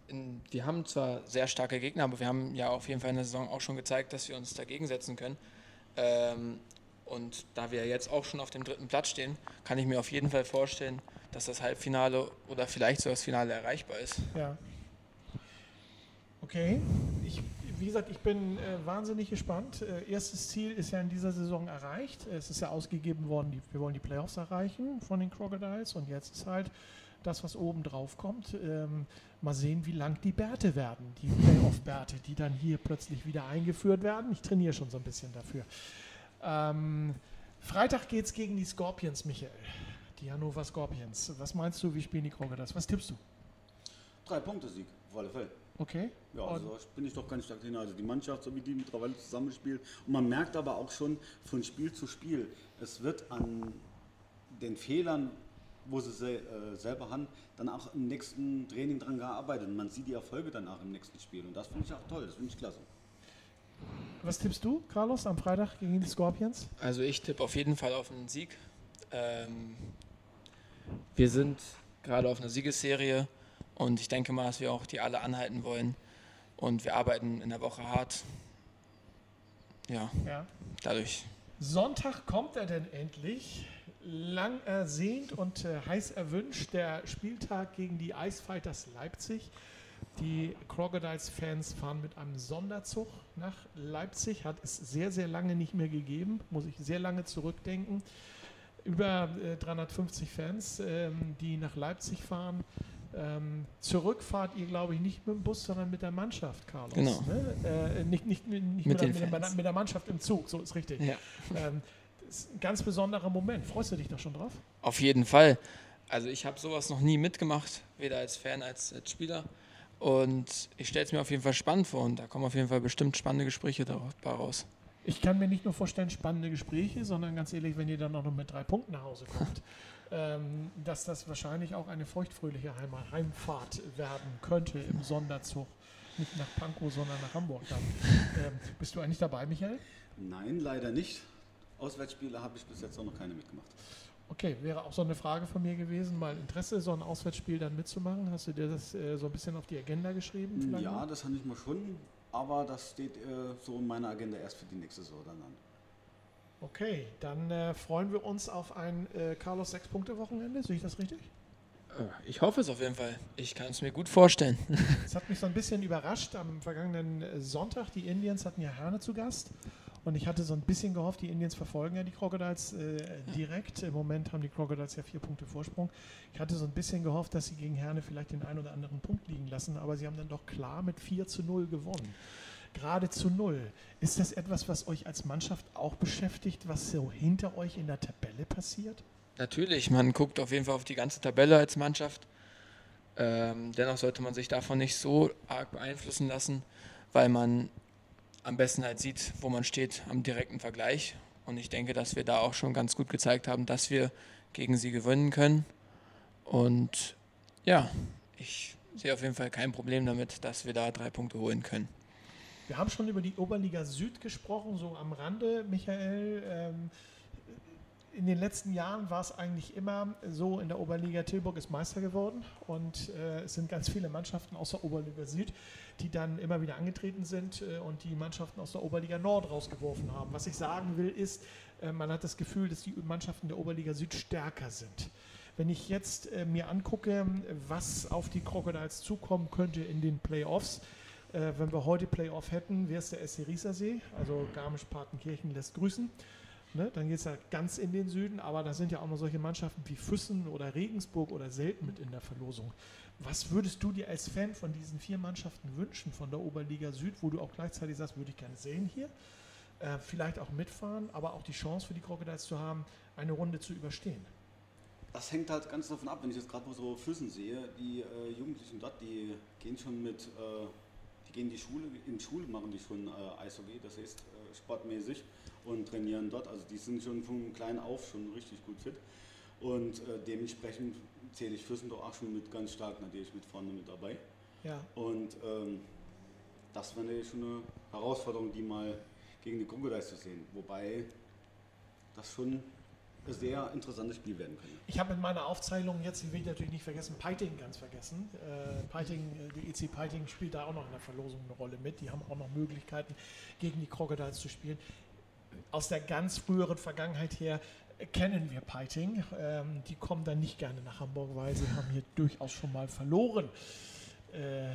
in, die haben zwar sehr starke Gegner, aber wir haben ja auf jeden Fall in der Saison auch schon gezeigt, dass wir uns dagegen setzen können. Ähm, und da wir jetzt auch schon auf dem dritten Platz stehen, kann ich mir auf jeden Fall vorstellen, dass das Halbfinale oder vielleicht sogar das Finale erreichbar ist. Ja. Okay. Ich, wie gesagt, ich bin äh, wahnsinnig gespannt. Äh, erstes Ziel ist ja in dieser Saison erreicht. Es ist ja ausgegeben worden, die, wir wollen die Playoffs erreichen von den Crocodiles und jetzt ist halt das, was oben drauf kommt. Ähm, mal sehen, wie lang die Bärte werden, die Playoff-Bärte, die dann hier plötzlich wieder eingeführt werden. Ich trainiere schon so ein bisschen dafür. Ähm, Freitag geht es gegen die Scorpions, Michael. Die Hannover Scorpions. Was meinst du, wie spielen die Crocodiles? Was tippst du? Drei Punkte Sieg, auf alle Fälle. Okay. Ja, also bin ich doch ganz stark hin. Also die Mannschaft, so wie die mittlerweile zusammenspielt. Und man merkt aber auch schon von Spiel zu Spiel, es wird an den Fehlern, wo sie se äh, selber haben, dann auch im nächsten Training dran gearbeitet. Und man sieht die Erfolge dann auch im nächsten Spiel. Und das finde ich auch toll, das finde ich klasse. Was tippst du, Carlos, am Freitag gegen die Scorpions? Also ich tippe auf jeden Fall auf einen Sieg. Ähm, wir sind gerade auf einer Siegesserie und ich denke mal, dass wir auch die alle anhalten wollen. Und wir arbeiten in der Woche hart. Ja, ja. dadurch. Sonntag kommt er denn endlich. Lang ersehnt und äh, heiß erwünscht der Spieltag gegen die Icefighters Leipzig. Die Crocodiles-Fans fahren mit einem Sonderzug nach Leipzig. Hat es sehr, sehr lange nicht mehr gegeben. Muss ich sehr lange zurückdenken. Über äh, 350 Fans, ähm, die nach Leipzig fahren. Ähm, zurück fahrt ihr, glaube ich, nicht mit dem Bus, sondern mit der Mannschaft, Carlos. Genau. Ne? Äh, nicht nicht, nicht mit, mit, der, mit, der, mit, der, Mannschaft im Zug, so ist richtig. Ja. Ähm, das ist ein ganz besonderer Moment. Freust du dich da schon drauf? Auf jeden Fall. Also ich habe sowas noch nie mitgemacht, weder als Fan als, als Spieler. Und ich stelle es mir auf jeden Fall spannend vor und da kommen auf jeden Fall bestimmt spannende Gespräche daraus. Ich kann mir nicht nur vorstellen, spannende Gespräche, sondern ganz ehrlich, wenn ihr dann noch mit drei Punkten nach Hause kommt, ähm, dass das wahrscheinlich auch eine feuchtfröhliche Heimfahrt werden könnte im Sonderzug. Nicht nach Pankow, sondern nach Hamburg dann. Ähm, bist du eigentlich dabei, Michael? Nein, leider nicht. Auswärtsspiele habe ich bis jetzt auch noch keine mitgemacht. Okay, wäre auch so eine Frage von mir gewesen, mal Interesse, so ein Auswärtsspiel dann mitzumachen. Hast du dir das äh, so ein bisschen auf die Agenda geschrieben? Vielleicht ja, das habe ich mal schon, aber das steht äh, so in meiner Agenda erst für die nächste Saison dann an. Okay, dann äh, freuen wir uns auf ein äh, Carlos Sechs-Punkte-Wochenende. Sehe ich das richtig? Äh, ich hoffe es auf jeden Fall. Ich kann es mir gut vorstellen. Es hat mich so ein bisschen überrascht. Am vergangenen äh, Sonntag, die Indians hatten ja Herne zu Gast. Und ich hatte so ein bisschen gehofft, die Indians verfolgen ja die Crocodiles äh, direkt. Im Moment haben die Crocodiles ja vier Punkte Vorsprung. Ich hatte so ein bisschen gehofft, dass sie gegen Herne vielleicht den einen oder anderen Punkt liegen lassen, aber sie haben dann doch klar mit 4 zu 0 gewonnen. Gerade zu 0. Ist das etwas, was euch als Mannschaft auch beschäftigt, was so hinter euch in der Tabelle passiert? Natürlich, man guckt auf jeden Fall auf die ganze Tabelle als Mannschaft. Ähm, dennoch sollte man sich davon nicht so arg beeinflussen lassen, weil man am besten halt sieht, wo man steht am direkten Vergleich. Und ich denke, dass wir da auch schon ganz gut gezeigt haben, dass wir gegen sie gewinnen können. Und ja, ich sehe auf jeden Fall kein Problem damit, dass wir da drei Punkte holen können. Wir haben schon über die Oberliga Süd gesprochen, so am Rande, Michael. Ähm, in den letzten Jahren war es eigentlich immer so, in der Oberliga Tilburg ist Meister geworden und äh, es sind ganz viele Mannschaften aus der Oberliga Süd, die dann immer wieder angetreten sind äh, und die Mannschaften aus der Oberliga Nord rausgeworfen haben. Was ich sagen will, ist, äh, man hat das Gefühl, dass die Mannschaften der Oberliga Süd stärker sind. Wenn ich jetzt äh, mir angucke, was auf die Crocodiles zukommen könnte in den Playoffs, äh, wenn wir heute Playoff hätten, wäre es der SC Riesersee, also Garmisch-Partenkirchen lässt grüßen. Ne, dann geht es ja ganz in den Süden, aber da sind ja auch noch solche Mannschaften wie Füssen oder Regensburg oder Selten mit in der Verlosung. Was würdest du dir als Fan von diesen vier Mannschaften wünschen, von der Oberliga Süd, wo du auch gleichzeitig sagst, würde ich gerne sehen hier? Äh, vielleicht auch mitfahren, aber auch die Chance für die Crocodiles zu haben, eine Runde zu überstehen. Das hängt halt ganz davon ab, wenn ich jetzt gerade so Füssen sehe, die äh, Jugendlichen dort, die gehen schon mit, äh, die gehen in die Schule, in Schule machen die schon äh, Eishockey, das heißt äh, sportmäßig und trainieren dort. Also die sind schon von klein auf schon richtig gut fit. Und äh, dementsprechend zähle ich Füssen doch auch schon mit ganz stark natürlich mit vorne mit dabei. Ja. Und ähm, das wäre natürlich schon eine Herausforderung, die mal gegen die Crocodiles zu sehen. Wobei das schon ein sehr interessantes Spiel werden könnte. Ich habe in meiner Aufzeichnung jetzt, die will ich natürlich nicht vergessen, Piting ganz vergessen. Äh, Piting, äh, die EC Piting spielt da auch noch in der Verlosung eine Rolle mit. Die haben auch noch Möglichkeiten, gegen die Crocodiles zu spielen. Aus der ganz früheren Vergangenheit her kennen wir Piting. Ähm, die kommen dann nicht gerne nach Hamburg, weil sie haben hier durchaus schon mal verloren. Äh,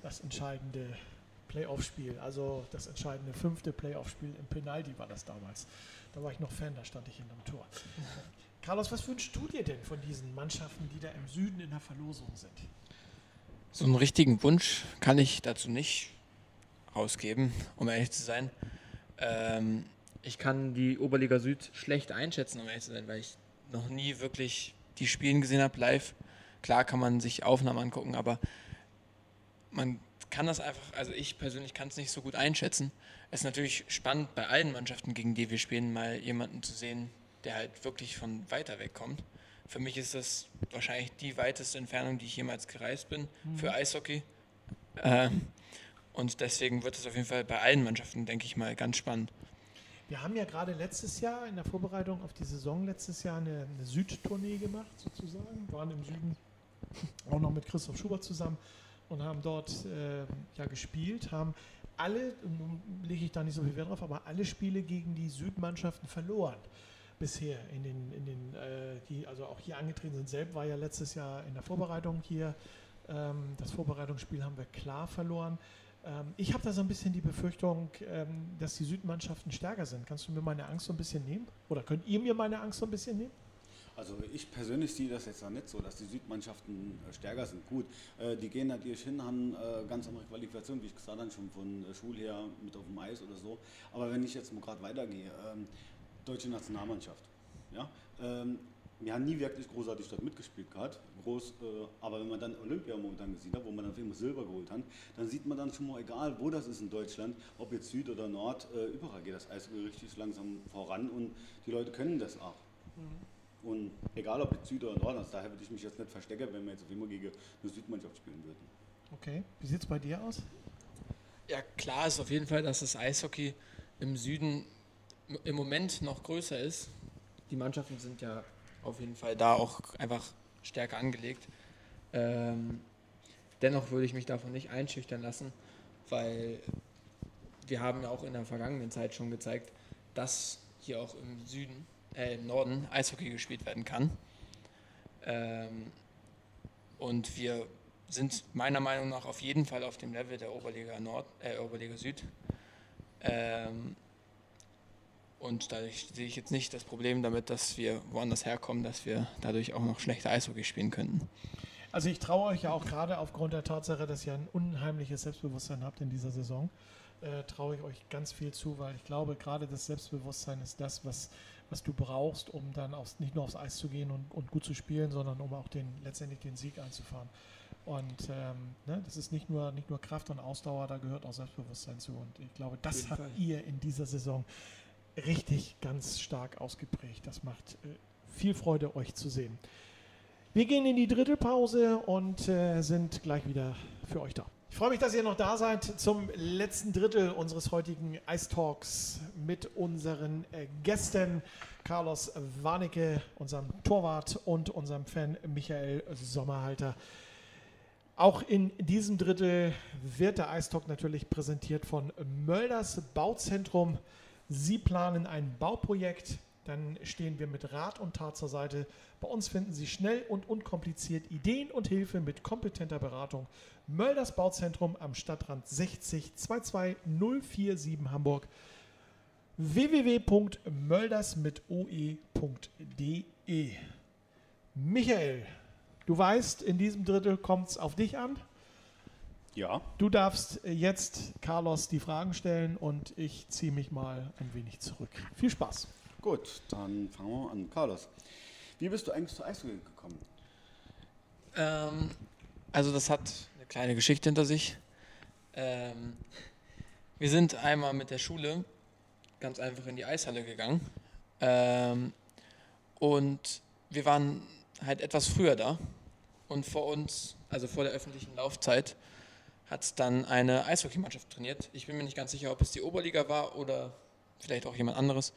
das entscheidende Playoff-Spiel, also das entscheidende fünfte Playoff-Spiel im Penalty war das damals. Da war ich noch Fan, da stand ich hinterm Tor. Carlos, was wünschst du dir denn von diesen Mannschaften, die da im Süden in der Verlosung sind? So einen richtigen Wunsch kann ich dazu nicht rausgeben, um ehrlich zu sein. Ähm, ich kann die Oberliga Süd schlecht einschätzen, um ehrlich zu sein, weil ich noch nie wirklich die Spielen gesehen habe live. Klar kann man sich Aufnahmen angucken, aber man kann das einfach, also ich persönlich kann es nicht so gut einschätzen. Es ist natürlich spannend bei allen Mannschaften, gegen die wir spielen, mal jemanden zu sehen, der halt wirklich von weiter weg kommt. Für mich ist das wahrscheinlich die weiteste Entfernung, die ich jemals gereist bin mhm. für Eishockey. Äh, und deswegen wird es auf jeden Fall bei allen Mannschaften, denke ich mal, ganz spannend. Wir haben ja gerade letztes Jahr in der Vorbereitung auf die Saison letztes Jahr eine, eine Südtournee gemacht, sozusagen. Wir waren im Süden auch noch mit Christoph Schubert zusammen und haben dort äh, ja gespielt, haben alle, nun lege ich da nicht so viel Wert drauf, aber alle Spiele gegen die Südmannschaften verloren bisher in den, in den äh, die also auch hier angetreten sind. Selb war ja letztes Jahr in der Vorbereitung hier. Ähm, das Vorbereitungsspiel haben wir klar verloren. Ähm, ich habe da so ein bisschen die Befürchtung, ähm, dass die Südmannschaften stärker sind. Kannst du mir meine Angst so ein bisschen nehmen? Oder könnt ihr mir meine Angst so ein bisschen nehmen? Also ich persönlich sehe das jetzt noch nicht so, dass die Südmannschaften äh, stärker sind. Gut, äh, die gehen natürlich hin, haben äh, ganz andere Qualifikationen, wie ich gesagt habe, schon von Schul her mit auf dem Eis oder so. Aber wenn ich jetzt mal gerade weitergehe, ähm, deutsche Nationalmannschaft, ja, wir haben nie wirklich großartig dort mitgespielt gehabt. Groß, äh, aber wenn man dann Olympia momentan gesehen hat, wo man dann immer Silber geholt hat, dann sieht man dann schon mal, egal wo das ist in Deutschland, ob jetzt Süd oder Nord, äh, überall geht das Eis richtig langsam voran und die Leute können das auch. Mhm. Und egal ob jetzt Süd oder Nord, also daher würde ich mich jetzt nicht verstecken, wenn wir jetzt auf immer gegen eine Südmannschaft spielen würden. Okay, wie sieht es bei dir aus? Ja, klar ist auf jeden Fall, dass das Eishockey im Süden im Moment noch größer ist. Die Mannschaften sind ja auf jeden Fall da auch einfach stärker angelegt. Ähm, dennoch würde ich mich davon nicht einschüchtern lassen, weil wir haben ja auch in der vergangenen Zeit schon gezeigt, dass hier auch im Süden, äh, im Norden Eishockey gespielt werden kann. Ähm, und wir sind meiner Meinung nach auf jeden Fall auf dem Level der Oberliga Nord, äh, Oberliga Süd. Ähm, und dadurch sehe ich jetzt nicht das Problem damit, dass wir woanders herkommen, dass wir dadurch auch noch schlechter Eishockey spielen könnten. Also ich traue euch ja auch gerade aufgrund der Tatsache, dass ihr ein unheimliches Selbstbewusstsein habt in dieser Saison, äh, traue ich euch ganz viel zu, weil ich glaube, gerade das Selbstbewusstsein ist das, was, was du brauchst, um dann aufs, nicht nur aufs Eis zu gehen und, und gut zu spielen, sondern um auch den, letztendlich den Sieg einzufahren. Und ähm, ne, das ist nicht nur, nicht nur Kraft und Ausdauer, da gehört auch Selbstbewusstsein zu. Und ich glaube, das habt ihr in dieser Saison richtig ganz stark ausgeprägt. Das macht äh, viel Freude, euch zu sehen. Wir gehen in die Drittelpause und äh, sind gleich wieder für euch da. Ich freue mich, dass ihr noch da seid zum letzten Drittel unseres heutigen Ice Talks mit unseren äh, Gästen Carlos Warnecke, unserem Torwart und unserem Fan Michael Sommerhalter. Auch in diesem Drittel wird der Ice Talk natürlich präsentiert von Mölders Bauzentrum. Sie planen ein Bauprojekt, dann stehen wir mit Rat und Tat zur Seite. Bei uns finden Sie schnell und unkompliziert Ideen und Hilfe mit kompetenter Beratung. Mölders Bauzentrum am Stadtrand 60 22047 Hamburg www.mölders mit oe.de Michael, du weißt, in diesem Drittel kommt es auf dich an. Ja. Du darfst jetzt Carlos die Fragen stellen und ich ziehe mich mal ein wenig zurück. Viel Spaß. Gut, dann fangen wir an. Carlos, wie bist du eigentlich zu Eishockey gekommen? Ähm, also das hat eine kleine Geschichte hinter sich. Ähm, wir sind einmal mit der Schule ganz einfach in die Eishalle gegangen ähm, und wir waren halt etwas früher da und vor uns, also vor der öffentlichen Laufzeit, hat dann eine Eishockeymannschaft trainiert. Ich bin mir nicht ganz sicher, ob es die Oberliga war oder vielleicht auch jemand anderes.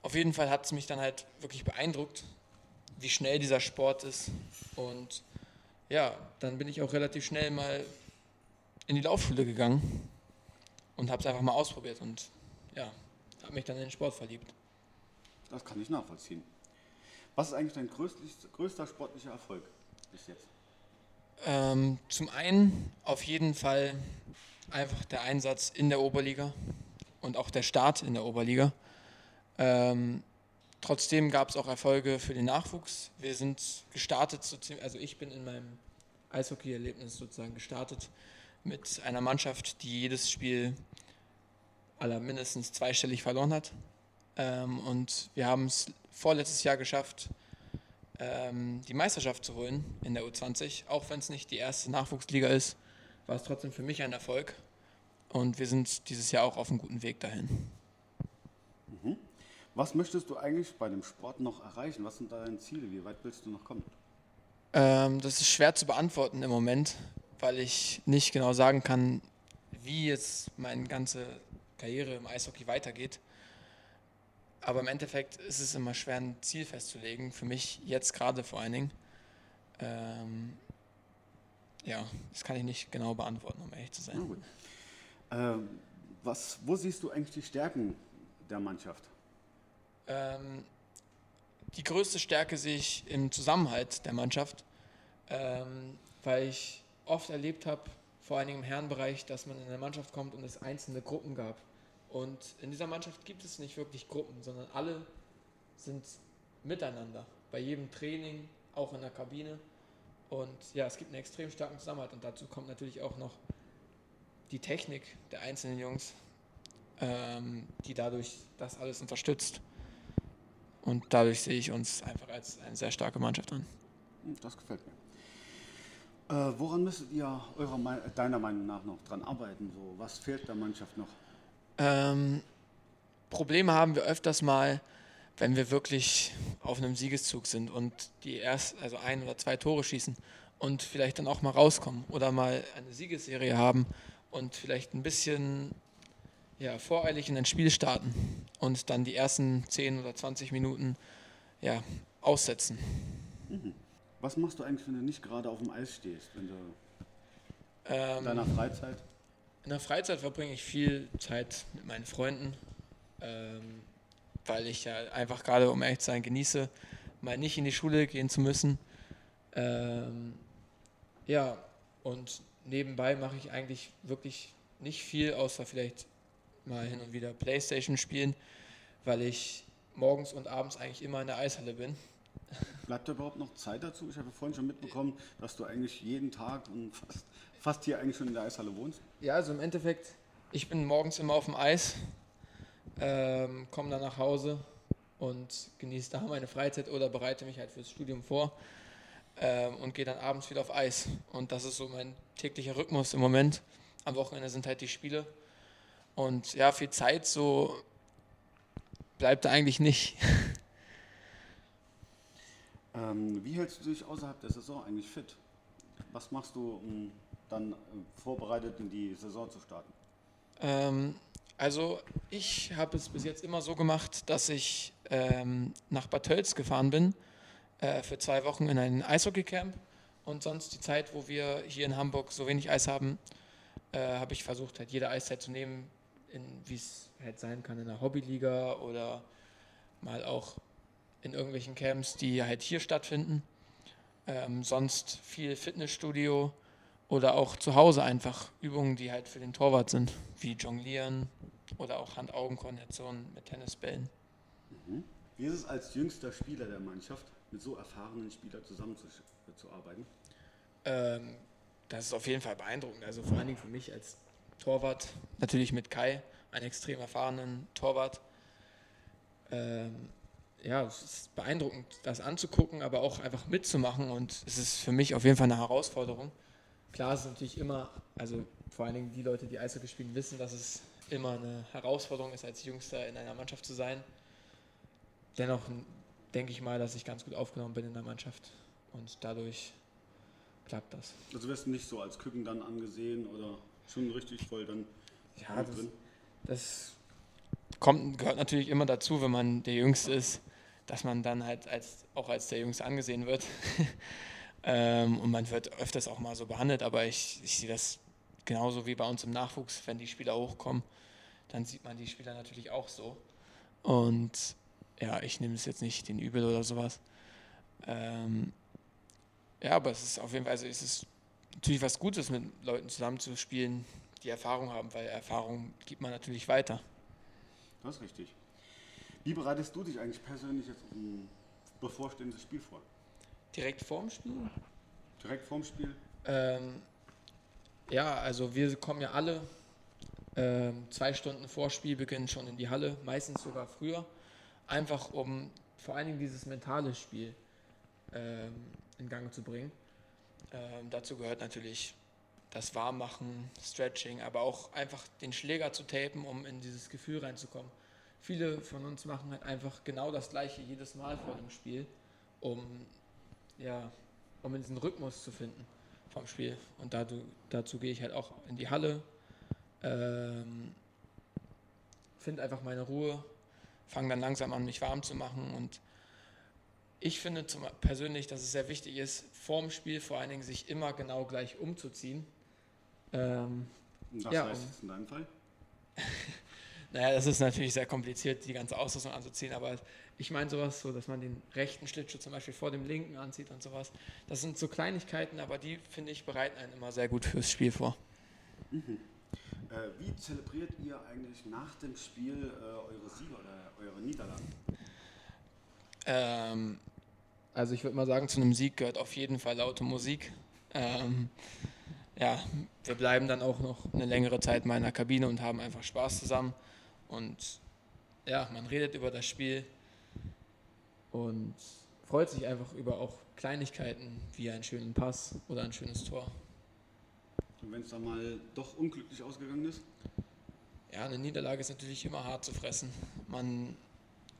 Auf jeden Fall hat es mich dann halt wirklich beeindruckt, wie schnell dieser Sport ist. Und ja, dann bin ich auch relativ schnell mal in die Laufschule gegangen und habe es einfach mal ausprobiert und ja, habe mich dann in den Sport verliebt. Das kann ich nachvollziehen. Was ist eigentlich dein größter sportlicher Erfolg bis jetzt? Ähm, zum einen auf jeden Fall einfach der Einsatz in der Oberliga und auch der Start in der Oberliga. Ähm, trotzdem gab es auch Erfolge für den Nachwuchs. Wir sind gestartet, also ich bin in meinem Eishockey-Erlebnis sozusagen gestartet mit einer Mannschaft, die jedes Spiel aller mindestens zweistellig verloren hat. Ähm, und wir haben es vorletztes Jahr geschafft, ähm, die Meisterschaft zu holen in der U20. Auch wenn es nicht die erste Nachwuchsliga ist, war es trotzdem für mich ein Erfolg. Und wir sind dieses Jahr auch auf einem guten Weg dahin. Mhm. Was möchtest du eigentlich bei dem Sport noch erreichen? Was sind deine Ziele? Wie weit willst du noch kommen? Ähm, das ist schwer zu beantworten im Moment, weil ich nicht genau sagen kann, wie jetzt meine ganze Karriere im Eishockey weitergeht. Aber im Endeffekt ist es immer schwer, ein Ziel festzulegen. Für mich jetzt gerade vor allen Dingen. Ähm, ja, das kann ich nicht genau beantworten, um ehrlich zu sein. Ähm, was, wo siehst du eigentlich die Stärken der Mannschaft? Ähm, die größte Stärke sehe ich im Zusammenhalt der Mannschaft, ähm, weil ich oft erlebt habe, vor allen Dingen im Herrenbereich, dass man in eine Mannschaft kommt und es einzelne Gruppen gab. Und in dieser Mannschaft gibt es nicht wirklich Gruppen, sondern alle sind miteinander. Bei jedem Training, auch in der Kabine. Und ja, es gibt einen extrem starken Zusammenhalt. Und dazu kommt natürlich auch noch die Technik der einzelnen Jungs, ähm, die dadurch das alles unterstützt. Und dadurch sehe ich uns einfach als eine sehr starke Mannschaft an. Das gefällt mir. Äh, woran müsstet ihr eurer, deiner Meinung nach noch dran arbeiten? So, was fehlt der Mannschaft noch? Ähm, Probleme haben wir öfters mal, wenn wir wirklich auf einem Siegeszug sind und die erst, also ein oder zwei Tore schießen und vielleicht dann auch mal rauskommen oder mal eine Siegesserie haben und vielleicht ein bisschen ja, voreilig in ein Spiel starten und dann die ersten 10 oder 20 Minuten ja, aussetzen. Mhm. Was machst du eigentlich, wenn du nicht gerade auf dem Eis stehst, wenn du ähm, in deiner Freizeit? In der Freizeit verbringe ich viel Zeit mit meinen Freunden, ähm, weil ich ja einfach gerade, um ehrlich zu sein, genieße, mal nicht in die Schule gehen zu müssen. Ähm, ja, und nebenbei mache ich eigentlich wirklich nicht viel, außer vielleicht mal hin und wieder Playstation spielen, weil ich morgens und abends eigentlich immer in der Eishalle bin. Bleibt da überhaupt noch Zeit dazu? Ich habe vorhin schon mitbekommen, dass du eigentlich jeden Tag und fast fast hier eigentlich schon in der Eishalle wohnst? Ja, also im Endeffekt, ich bin morgens immer auf dem Eis, ähm, komme dann nach Hause und genieße da meine Freizeit oder bereite mich halt fürs Studium vor ähm, und gehe dann abends wieder auf Eis. Und das ist so mein täglicher Rhythmus im Moment. Am Wochenende sind halt die Spiele. Und ja, viel Zeit so bleibt da eigentlich nicht. Ähm, wie hältst du dich außerhalb der Saison eigentlich fit? Was machst du, um dann äh, vorbereitet in die Saison zu starten? Ähm, also ich habe es bis jetzt immer so gemacht, dass ich ähm, nach Bad Tölz gefahren bin äh, für zwei Wochen in ein Eishockeycamp und sonst die Zeit, wo wir hier in Hamburg so wenig Eis haben, äh, habe ich versucht, halt jede Eiszeit zu nehmen, wie es halt sein kann in der Hobbyliga oder mal auch in irgendwelchen Camps, die halt hier stattfinden. Ähm, sonst viel Fitnessstudio, oder auch zu Hause einfach Übungen, die halt für den Torwart sind, wie Jonglieren oder auch Hand-Augen-Koordination mit Tennisbällen. Mhm. Wie ist es als jüngster Spieler der Mannschaft, mit so erfahrenen Spielern zusammenzuarbeiten? Ähm, das ist auf jeden Fall beeindruckend. Also vor allen Dingen für mich als Torwart, natürlich mit Kai, einen extrem erfahrenen Torwart. Ähm, ja, es ist beeindruckend, das anzugucken, aber auch einfach mitzumachen und es ist für mich auf jeden Fall eine Herausforderung. Klar ist es natürlich immer, also vor allen Dingen die Leute, die Eishockey spielen, wissen, dass es immer eine Herausforderung ist, als Jüngster in einer Mannschaft zu sein. Dennoch denke ich mal, dass ich ganz gut aufgenommen bin in der Mannschaft und dadurch klappt das. Also wirst du nicht so als Küken dann angesehen oder schon richtig voll dann ja, das, drin? Das kommt, gehört natürlich immer dazu, wenn man der Jüngste ist, dass man dann halt als, auch als der Jüngste angesehen wird. ähm, und man wird öfters auch mal so behandelt, aber ich, ich sehe das genauso wie bei uns im Nachwuchs, wenn die Spieler hochkommen, dann sieht man die Spieler natürlich auch so. Und ja, ich nehme es jetzt nicht den Übel oder sowas. Ähm, ja, aber es ist auf jeden Fall, also es ist natürlich was Gutes, mit Leuten zusammenzuspielen, die Erfahrung haben, weil Erfahrung gibt man natürlich weiter. Das ist richtig. Wie bereitest du dich eigentlich persönlich jetzt auf ein bevorstehendes Spiel vor? Direkt vorm Spiel? Direkt vorm Spiel? Ähm, ja, also wir kommen ja alle ähm, zwei Stunden vor Spielbeginn schon in die Halle, meistens sogar früher, einfach um vor allen Dingen dieses mentale Spiel ähm, in Gang zu bringen. Ähm, dazu gehört natürlich das Warmmachen, Stretching, aber auch einfach den Schläger zu tapen, um in dieses Gefühl reinzukommen. Viele von uns machen halt einfach genau das gleiche jedes Mal vor dem Spiel, um, ja, um in diesen Rhythmus zu finden vom Spiel. Und dazu, dazu gehe ich halt auch in die Halle, ähm, finde einfach meine Ruhe, fange dann langsam an, mich warm zu machen und ich finde zum, persönlich, dass es sehr wichtig ist, vorm Spiel vor allen Dingen sich immer genau gleich umzuziehen. Ähm, Was ja, heißt das in deinem Fall? naja, das ist natürlich sehr kompliziert, die ganze Ausrüstung anzuziehen, aber ich meine sowas so, dass man den rechten Schlittschuh zum Beispiel vor dem linken anzieht und sowas. Das sind so Kleinigkeiten, aber die, finde ich, bereiten einen immer sehr gut fürs Spiel vor. Mhm. Äh, wie zelebriert ihr eigentlich nach dem Spiel äh, eure Siege oder eure Niederlagen? Ähm, also ich würde mal sagen, zu einem Sieg gehört auf jeden Fall laute Musik. Ähm, ja, wir bleiben dann auch noch eine längere Zeit mal in der Kabine und haben einfach Spaß zusammen. Und ja, man redet über das Spiel und freut sich einfach über auch Kleinigkeiten wie einen schönen Pass oder ein schönes Tor. Und wenn es dann mal doch unglücklich ausgegangen ist? Ja, eine Niederlage ist natürlich immer hart zu fressen. Man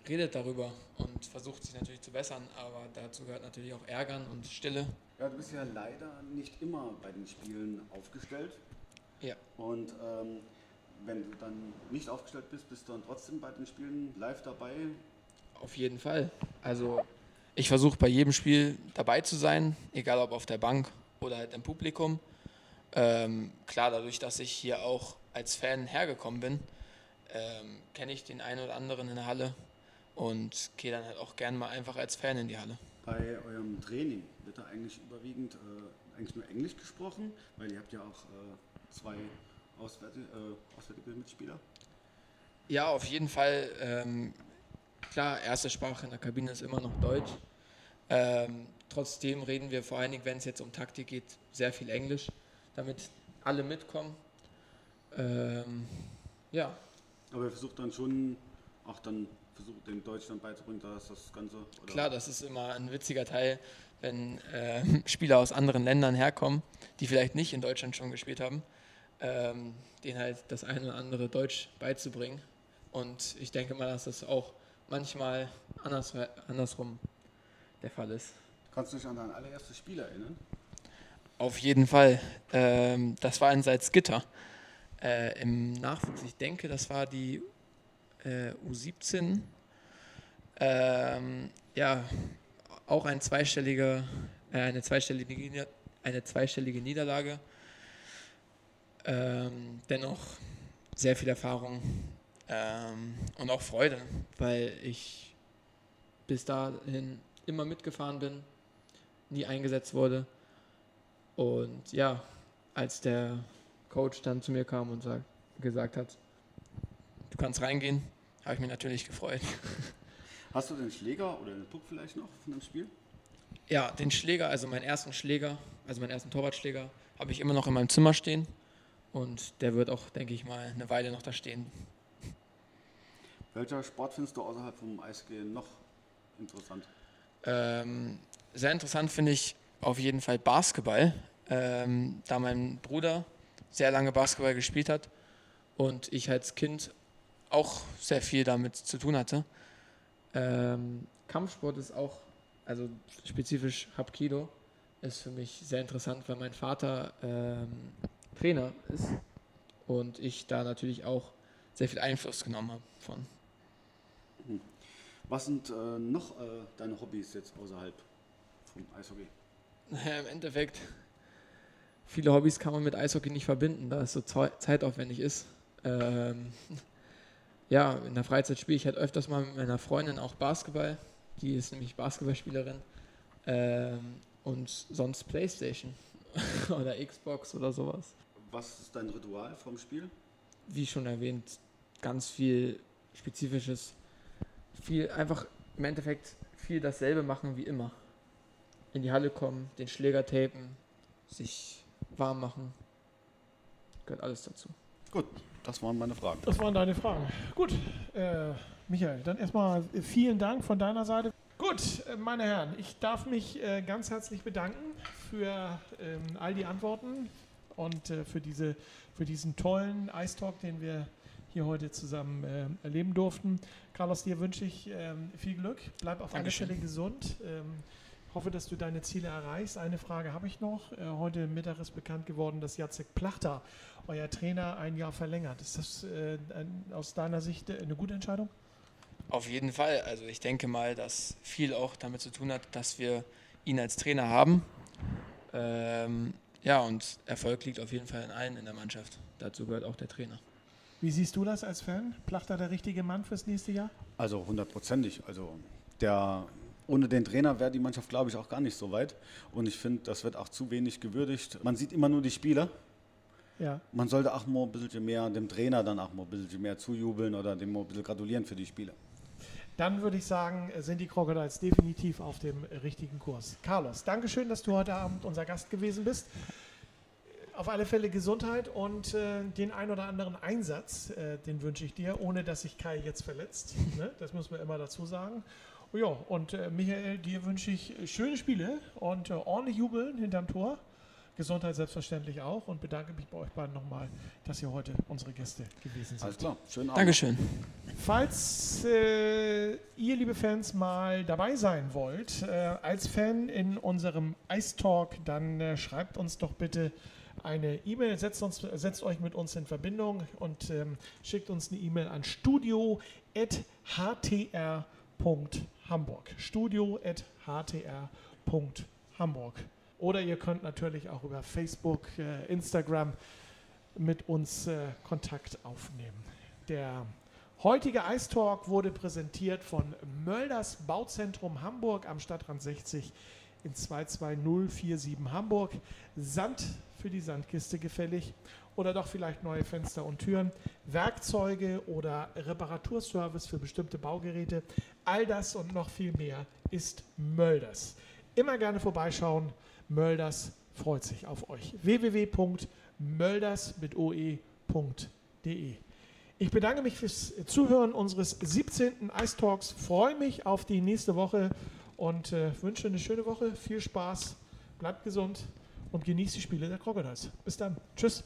redet darüber und versucht sich natürlich zu bessern, aber dazu gehört natürlich auch Ärgern und Stille. Ja, du bist ja leider nicht immer bei den Spielen aufgestellt. Ja. Und ähm, wenn du dann nicht aufgestellt bist, bist du dann trotzdem bei den Spielen live dabei? Auf jeden Fall. Also ich versuche bei jedem Spiel dabei zu sein, egal ob auf der Bank oder halt im Publikum. Ähm, klar, dadurch, dass ich hier auch als Fan hergekommen bin, ähm, kenne ich den einen oder anderen in der Halle und gehe dann halt auch gern mal einfach als Fan in die Halle. Bei eurem Training wird da eigentlich überwiegend äh, eigentlich nur Englisch gesprochen, weil ihr habt ja auch äh, zwei auswärtige, äh, auswärtige Mitspieler. Ja, auf jeden Fall. Ähm, klar, erste Sprache in der Kabine ist immer noch Deutsch. Ähm, trotzdem reden wir vor allen Dingen, wenn es jetzt um Taktik geht, sehr viel Englisch, damit alle mitkommen. Ähm, ja. Aber ihr versucht dann schon auch dann versucht, den Deutschland beizubringen, dass das Ganze. Oder? Klar, das ist immer ein witziger Teil, wenn äh, Spieler aus anderen Ländern herkommen, die vielleicht nicht in Deutschland schon gespielt haben, ähm, denen halt das eine oder andere Deutsch beizubringen. Und ich denke mal, dass das auch manchmal anders, andersrum der Fall ist. Kannst du dich an dein allererstes Spiel erinnern? Auf jeden Fall. Ähm, das war in Salzgitter. Äh, Im Nachwuchs, ich denke, das war die äh, U17. Ähm, ja, auch ein zweistelliger, äh, eine, zweistellige, eine zweistellige Niederlage. Ähm, dennoch sehr viel Erfahrung ähm, und auch Freude, weil ich bis dahin immer mitgefahren bin, nie eingesetzt wurde. Und ja, als der Coach dann zu mir kam und sagt, gesagt hat, du kannst reingehen, habe ich mich natürlich gefreut. Hast du den Schläger oder den Puck vielleicht noch von dem Spiel? Ja, den Schläger, also meinen ersten Schläger, also meinen ersten Torwartschläger, habe ich immer noch in meinem Zimmer stehen. Und der wird auch, denke ich mal, eine Weile noch da stehen. Welcher Sport findest du außerhalb vom Eisgehen noch interessant? Ähm, sehr interessant finde ich auf jeden Fall Basketball, ähm, da mein Bruder sehr lange Basketball gespielt hat und ich als Kind auch sehr viel damit zu tun hatte. Ähm, Kampfsport ist auch, also spezifisch Hapkido, ist für mich sehr interessant, weil mein Vater ähm, Trainer ist und ich da natürlich auch sehr viel Einfluss genommen habe von. Was sind äh, noch äh, deine Hobbys jetzt außerhalb vom Eishockey? Naja, im Endeffekt, viele Hobbys kann man mit Eishockey nicht verbinden, da es so zeitaufwendig ist. Ähm, ja, in der Freizeit spiele ich halt öfters mal mit meiner Freundin auch Basketball. Die ist nämlich Basketballspielerin. Ähm, und sonst Playstation oder Xbox oder sowas. Was ist dein Ritual vom Spiel? Wie schon erwähnt, ganz viel Spezifisches. Viel einfach im Endeffekt viel dasselbe machen wie immer. In die Halle kommen, den Schläger tapen, sich warm machen. Gehört alles dazu. Gut, das waren meine Fragen. Das waren deine Fragen. Gut, äh, Michael, dann erstmal vielen Dank von deiner Seite. Gut, äh, meine Herren, ich darf mich äh, ganz herzlich bedanken für ähm, all die Antworten und äh, für, diese, für diesen tollen Ice-Talk, den wir hier heute zusammen äh, erleben durften. Carlos, dir wünsche ich ähm, viel Glück. Bleib auf Dankeschön. alle Fälle gesund. Ähm, hoffe, dass du deine Ziele erreichst. Eine Frage habe ich noch. Äh, heute Mittag ist bekannt geworden, dass Jacek Plachter, euer Trainer, ein Jahr verlängert. Ist das äh, aus deiner Sicht eine gute Entscheidung? Auf jeden Fall. Also ich denke mal, dass viel auch damit zu tun hat, dass wir ihn als Trainer haben. Ähm, ja, und Erfolg liegt auf jeden Fall in allen in der Mannschaft. Dazu gehört auch der Trainer. Wie siehst du das als Fan? Plachter der richtige Mann fürs nächste Jahr? Also hundertprozentig. Also der, ohne den Trainer wäre die Mannschaft, glaube ich, auch gar nicht so weit. Und ich finde, das wird auch zu wenig gewürdigt. Man sieht immer nur die Spieler. Ja. Man sollte auch mal ein bisschen mehr dem Trainer dann auch mal ein bisschen mehr zujubeln oder dem mal ein bisschen gratulieren für die Spiele dann würde ich sagen, sind die Crocodiles definitiv auf dem richtigen Kurs. Carlos, Dankeschön, dass du heute Abend unser Gast gewesen bist. Auf alle Fälle Gesundheit und äh, den ein oder anderen Einsatz, äh, den wünsche ich dir, ohne dass sich Kai jetzt verletzt. ne? Das muss man immer dazu sagen. ja, und äh, Michael, dir wünsche ich schöne Spiele und äh, ordentlich Jubeln hinterm Tor. Gesundheit selbstverständlich auch und bedanke mich bei euch beiden nochmal, dass ihr heute unsere Gäste gewesen seid. Alles klar, schönen Abend. Dankeschön. Falls äh, ihr, liebe Fans, mal dabei sein wollt, äh, als Fan in unserem Ice Talk, dann äh, schreibt uns doch bitte eine E-Mail, setzt, setzt euch mit uns in Verbindung und ähm, schickt uns eine E-Mail an studio.htr.hamburg. Studio.htr.hamburg. Oder ihr könnt natürlich auch über Facebook, äh, Instagram mit uns äh, Kontakt aufnehmen. Der heutige Ice Talk wurde präsentiert von Mölders Bauzentrum Hamburg am Stadtrand 60 in 22047 Hamburg. Sand für die Sandkiste gefällig oder doch vielleicht neue Fenster und Türen, Werkzeuge oder Reparaturservice für bestimmte Baugeräte. All das und noch viel mehr ist Mölders. Immer gerne vorbeischauen. Mölders freut sich auf euch. www.mölders mit oe.de. Ich bedanke mich fürs Zuhören unseres 17. Ice Talks. Freue mich auf die nächste Woche und äh, wünsche eine schöne Woche. Viel Spaß, bleibt gesund und genießt die Spiele der Crocodiles. Bis dann. Tschüss.